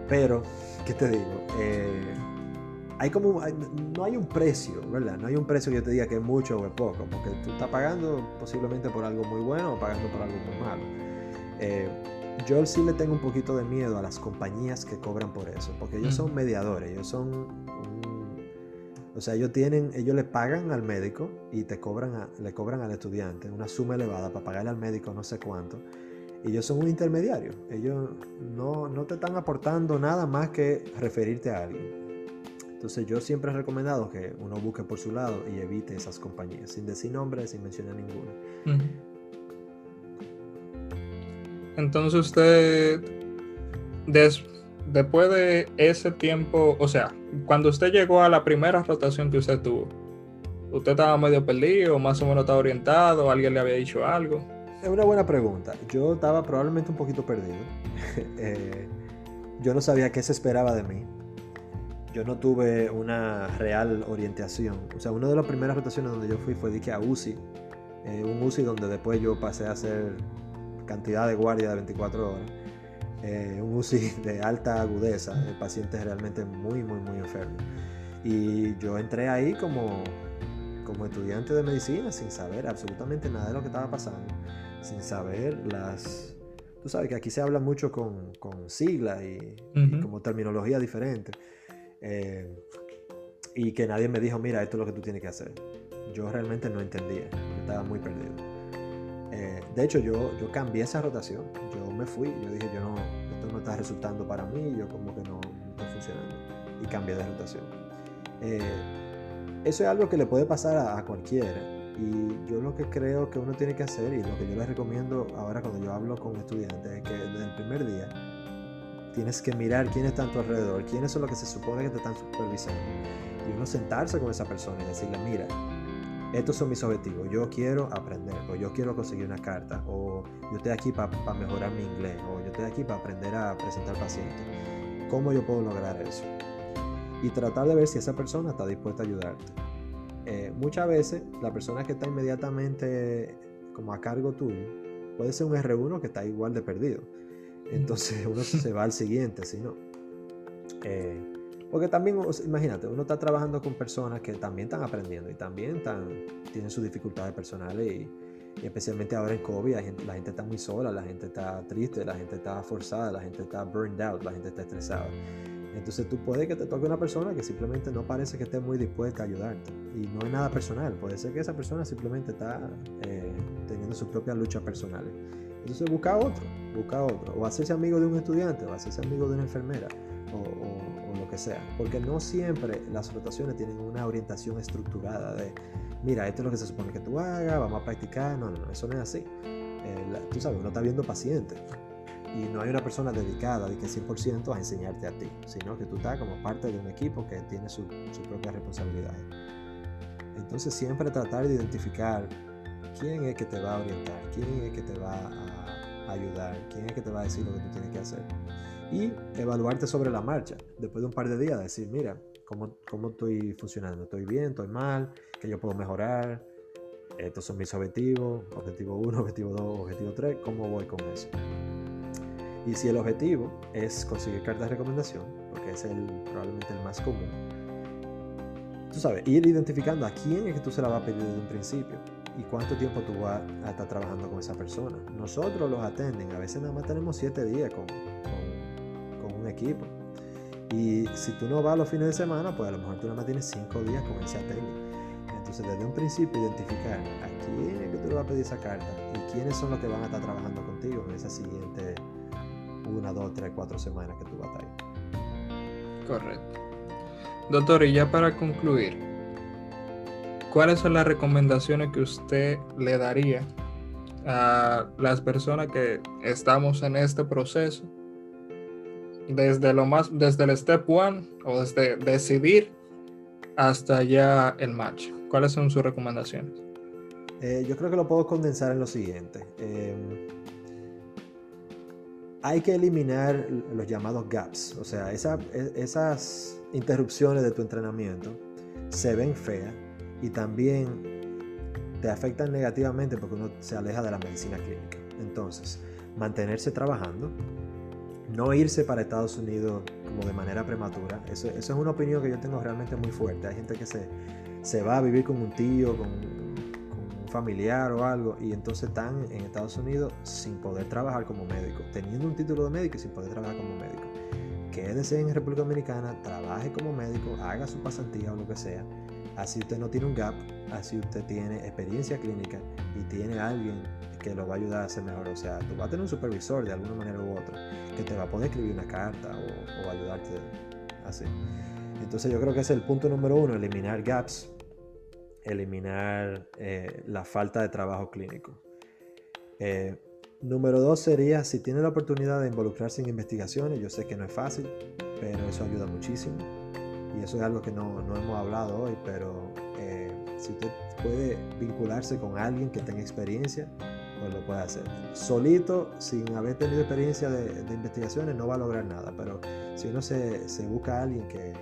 pero, ¿qué te digo? Eh, hay como, no hay un precio, ¿verdad? No hay un precio que yo te diga que es mucho o es poco, porque tú estás pagando posiblemente por algo muy bueno o pagando por algo muy malo. Eh, yo sí le tengo un poquito de miedo a las compañías que cobran por eso, porque ellos son Ujú. mediadores, ellos son, un- o sea, ellos tienen, ellos le pagan al médico y te cobran, a- le cobran al estudiante una suma elevada para pagarle al médico no sé cuánto. Y ellos son un intermediario, ellos no, no te están aportando nada más que referirte a alguien. Entonces yo siempre he recomendado que uno busque por su lado y evite esas compañías, sin decir nombres, sin mencionar ninguna. Entonces usted, des- después de ese tiempo, o sea, cuando usted llegó a la primera rotación que usted tuvo, ¿usted estaba medio perdido, más o menos estaba orientado, alguien le había dicho algo? Es una buena pregunta. Yo estaba probablemente un poquito perdido. [LAUGHS] Eh, yo no sabía qué se esperaba de mí. Yo no tuve una real orientación. O sea, una de las primeras rotaciones donde yo fui fue de que a UCI. eh, un UCI donde después yo pasé a hacer cantidad de guardia de 24 horas. Eh, un UCI de alta agudeza, el paciente es realmente muy, muy, muy enfermo. Y yo entré ahí como, como estudiante de medicina sin saber absolutamente nada de lo que estaba pasando, sin saber las... Tú sabes que aquí se habla mucho con, con siglas y, y Ujú. como terminología diferente. Eh, y que nadie me dijo, mira, esto es lo que tú tienes que hacer. Yo realmente no entendía, estaba muy perdido. Eh, de hecho, yo, yo cambié esa rotación, yo me fui, yo dije, yo no, esto no está resultando para mí, yo como que no, no está funcionando. Y cambié de rotación. Eh, eso es algo que le puede pasar a, a cualquiera. Y yo lo que creo que uno tiene que hacer, y lo que yo les recomiendo ahora cuando yo hablo con estudiantes, es que desde el primer día tienes que mirar quién está a tu alrededor, quiénes son los que se supone que te están supervisando. Y uno sentarse con esa persona y decirle, mira, estos son mis objetivos, yo quiero aprender, o yo quiero conseguir una carta, o yo estoy aquí para mejorar mi inglés, o yo estoy aquí para aprender a presentar pacientes. ¿Cómo yo puedo lograr eso? Y tratar de ver si esa persona está dispuesta a ayudarte. Eh, muchas veces la persona que está inmediatamente como a cargo tuyo puede ser un R1 que está igual de perdido. Entonces uno se va al siguiente, si no. Eh, porque también, imagínate, uno está trabajando con personas que también están aprendiendo y también están, tienen sus dificultades personales y, y especialmente ahora en COVID, la gente, la gente está muy sola, la gente está triste, la gente está forzada, la gente está burned out, la gente está estresada. Entonces tú puede que te toque una persona que simplemente no parece que esté muy dispuesta a ayudarte. Y no es nada personal, puede ser que esa persona simplemente está eh, teniendo sus propias luchas personales. Entonces busca otro, busca otro. O hacerse amigo de un estudiante, o hacerse amigo de una enfermera, o, o- o lo que sea. Porque no siempre las rotaciones tienen una orientación estructurada de, mira, esto es lo que se supone que tú hagas, vamos a practicar. No, no, no, eso no es así. Eh, la- tú sabes, uno está viendo pacientes y no hay una persona dedicada de que 100% a enseñarte a ti, sino que tú estás como parte de un equipo que tiene su, su propia responsabilidad. Entonces siempre tratar de identificar quién es que te va a orientar, quién es que te va a ayudar, quién es que te va a decir lo que tú tienes que hacer. Y evaluarte sobre la marcha, después de un par de días, decir, mira, ¿cómo, cómo estoy funcionando? ¿Estoy bien? ¿Estoy mal? ¿Qué yo puedo mejorar? Estos son mis objetivos, objetivo 1, [LAUGHS] objetivo 2, objetivo 3, ¿cómo voy con eso? Y si el objetivo es conseguir cartas de recomendación, porque es el, probablemente el más común, tú sabes, ir identificando a quién es que tú se la vas a pedir desde un principio y cuánto tiempo tú vas a estar trabajando con esa persona. Nosotros los atenden, a veces nada más tenemos siete días con, con, un equipo. Y si tú no vas los fines de semana, pues a lo mejor tú nada más tienes cinco días con ese attending. Entonces, desde un principio, identificar a quién es que tú le vas a pedir esa carta y quiénes son los que van a estar trabajando contigo en esa siguiente una, dos, tres, cuatro semanas que tú vas a estar ahí. Correcto. Doctor, y ya para concluir, ¿cuáles son las recomendaciones que usted le daría a las personas que estamos en este proceso? Desde lo más, desde el step one o desde decidir hasta ya el match. ¿Cuáles son sus recomendaciones? Eh, yo creo que lo puedo condensar en lo siguiente. Eh, hay que eliminar los llamados gaps, o sea, esa- e- esas interrupciones de tu entrenamiento se ven feas y también te afectan negativamente porque uno se aleja de la medicina clínica. Entonces, mantenerse trabajando, no irse para Estados Unidos como de manera prematura, eso, eso es una opinión que yo tengo realmente muy fuerte. Hay gente que se, se va a vivir con un tío, con, con un familiar o algo y entonces están en Estados Unidos sin poder trabajar como médico, teniendo un título de médico y sin poder trabajar como médico. Quédese en República Dominicana, trabaje como médico, haga su pasantía o lo que sea. Así usted no tiene un gap, así usted tiene experiencia clínica y tiene alguien que lo va a ayudar a ser mejor. O sea, tú vas a tener un supervisor de alguna manera u otra que te va a poder escribir una carta o, ayudarte así. Entonces yo creo que ese es el punto número uno, eliminar gaps, eliminar eh, la falta de trabajo clínico. Eh, número dos sería, si tiene la oportunidad de involucrarse en investigaciones, yo sé que no es fácil, pero eso ayuda muchísimo. Y eso es algo que no, no hemos hablado hoy, pero eh, si usted puede vincularse con alguien que tenga experiencia, pues lo puede hacer. Solito, sin haber tenido experiencia de, investigaciones, no va a lograr nada, pero si uno se, se busca a alguien que,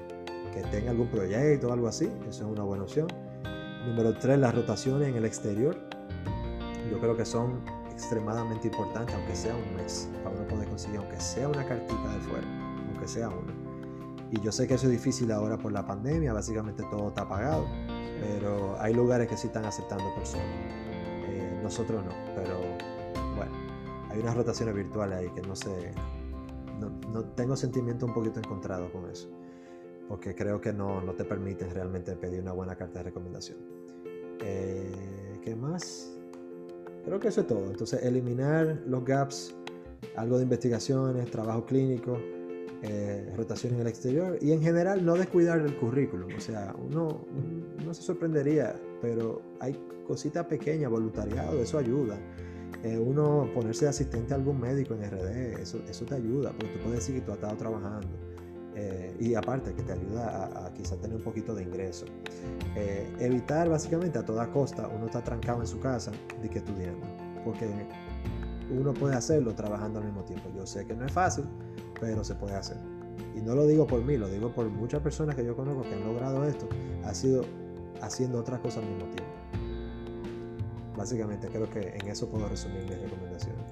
que tenga algún proyecto o algo así, eso es una buena opción. Número tres, las rotaciones en el exterior. Yo creo que son extremadamente importantes, aunque sea un mes, para uno poder conseguir, aunque sea una cartita de fuera, aunque sea una. Y yo sé que eso es difícil ahora por la pandemia, básicamente todo está apagado, pero hay lugares que sí están aceptando personas. Eh, nosotros no, pero bueno, hay unas rotaciones virtuales ahí que no sé, no, no tengo sentimiento un poquito encontrado con eso porque creo que no, no te permiten realmente pedir una buena carta de recomendación. Eh, ¿Qué más? Creo que eso es todo. Entonces, eliminar los gaps, algo de investigaciones, trabajo clínico, eh, rotación en el exterior y en general no descuidar el currículum. O sea, uno, no se sorprendería, pero hay cositas pequeñas, voluntariado, eso ayuda. Eh, uno ponerse de asistente a algún médico en RD, eso, eso te ayuda, porque tú puedes decir que tú has estado trabajando. Eh, y aparte que te ayuda a, a tener un poquito de ingreso. Evitar básicamente a toda costa uno está trancado en su casa de que estudiando, porque uno puede hacerlo trabajando al mismo tiempo. Yo sé que no es fácil, pero se puede hacer. Y no lo digo por mí, lo digo por muchas personas que yo conozco que han logrado esto, ha sido haciendo otras cosas al mismo tiempo. Básicamente creo que en eso puedo resumir mis recomendaciones.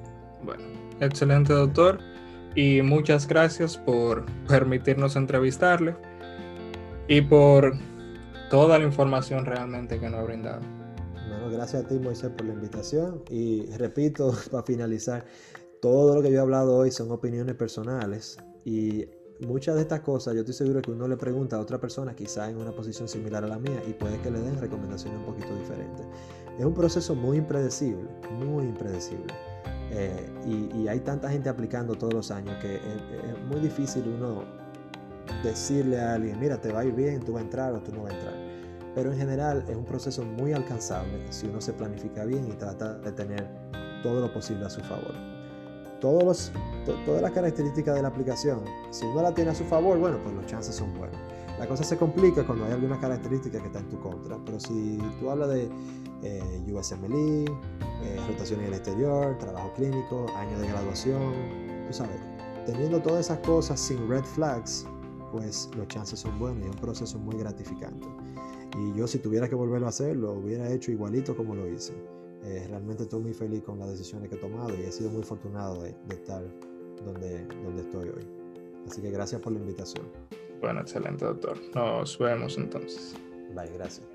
Bueno, excelente doctor y muchas gracias por permitirnos entrevistarle y por toda la información realmente que nos ha brindado. Bueno, gracias a ti Moisés por la invitación y repito [LAUGHS] para finalizar, todo lo que yo he hablado hoy son opiniones personales y muchas de estas cosas yo estoy seguro que uno le pregunta a otra persona quizá en una posición similar a la mía y puede que le den recomendaciones un poquito diferentes. Es un proceso muy impredecible, muy impredecible. Eh, y, hay tanta gente aplicando todos los años que es, es, muy difícil uno decirle a alguien, mira, te va a ir bien, tú vas a entrar o tú no vas a entrar. Pero en general es un proceso muy alcanzable si uno se planifica bien y trata de tener todo lo posible a su favor. Todos los, to, todas las características de la aplicación, si uno la tiene a su favor, bueno, pues los chances son buenos. La cosa se complica cuando hay alguna característica que está en tu contra, pero si tú hablas de eh, USMLE, eh, rotación en el exterior, trabajo clínico, año de graduación, tú sabes, teniendo todas esas cosas sin red flags, pues los chances son buenos y es un proceso muy gratificante. Y yo si tuviera que volverlo a hacer, lo hubiera hecho igualito como lo hice. Eh, realmente estoy muy feliz con las decisiones que he tomado y he sido muy afortunado de, de estar donde, donde estoy hoy. Así que gracias por la invitación. Bueno, excelente doctor. Nos vemos entonces. Bye, gracias.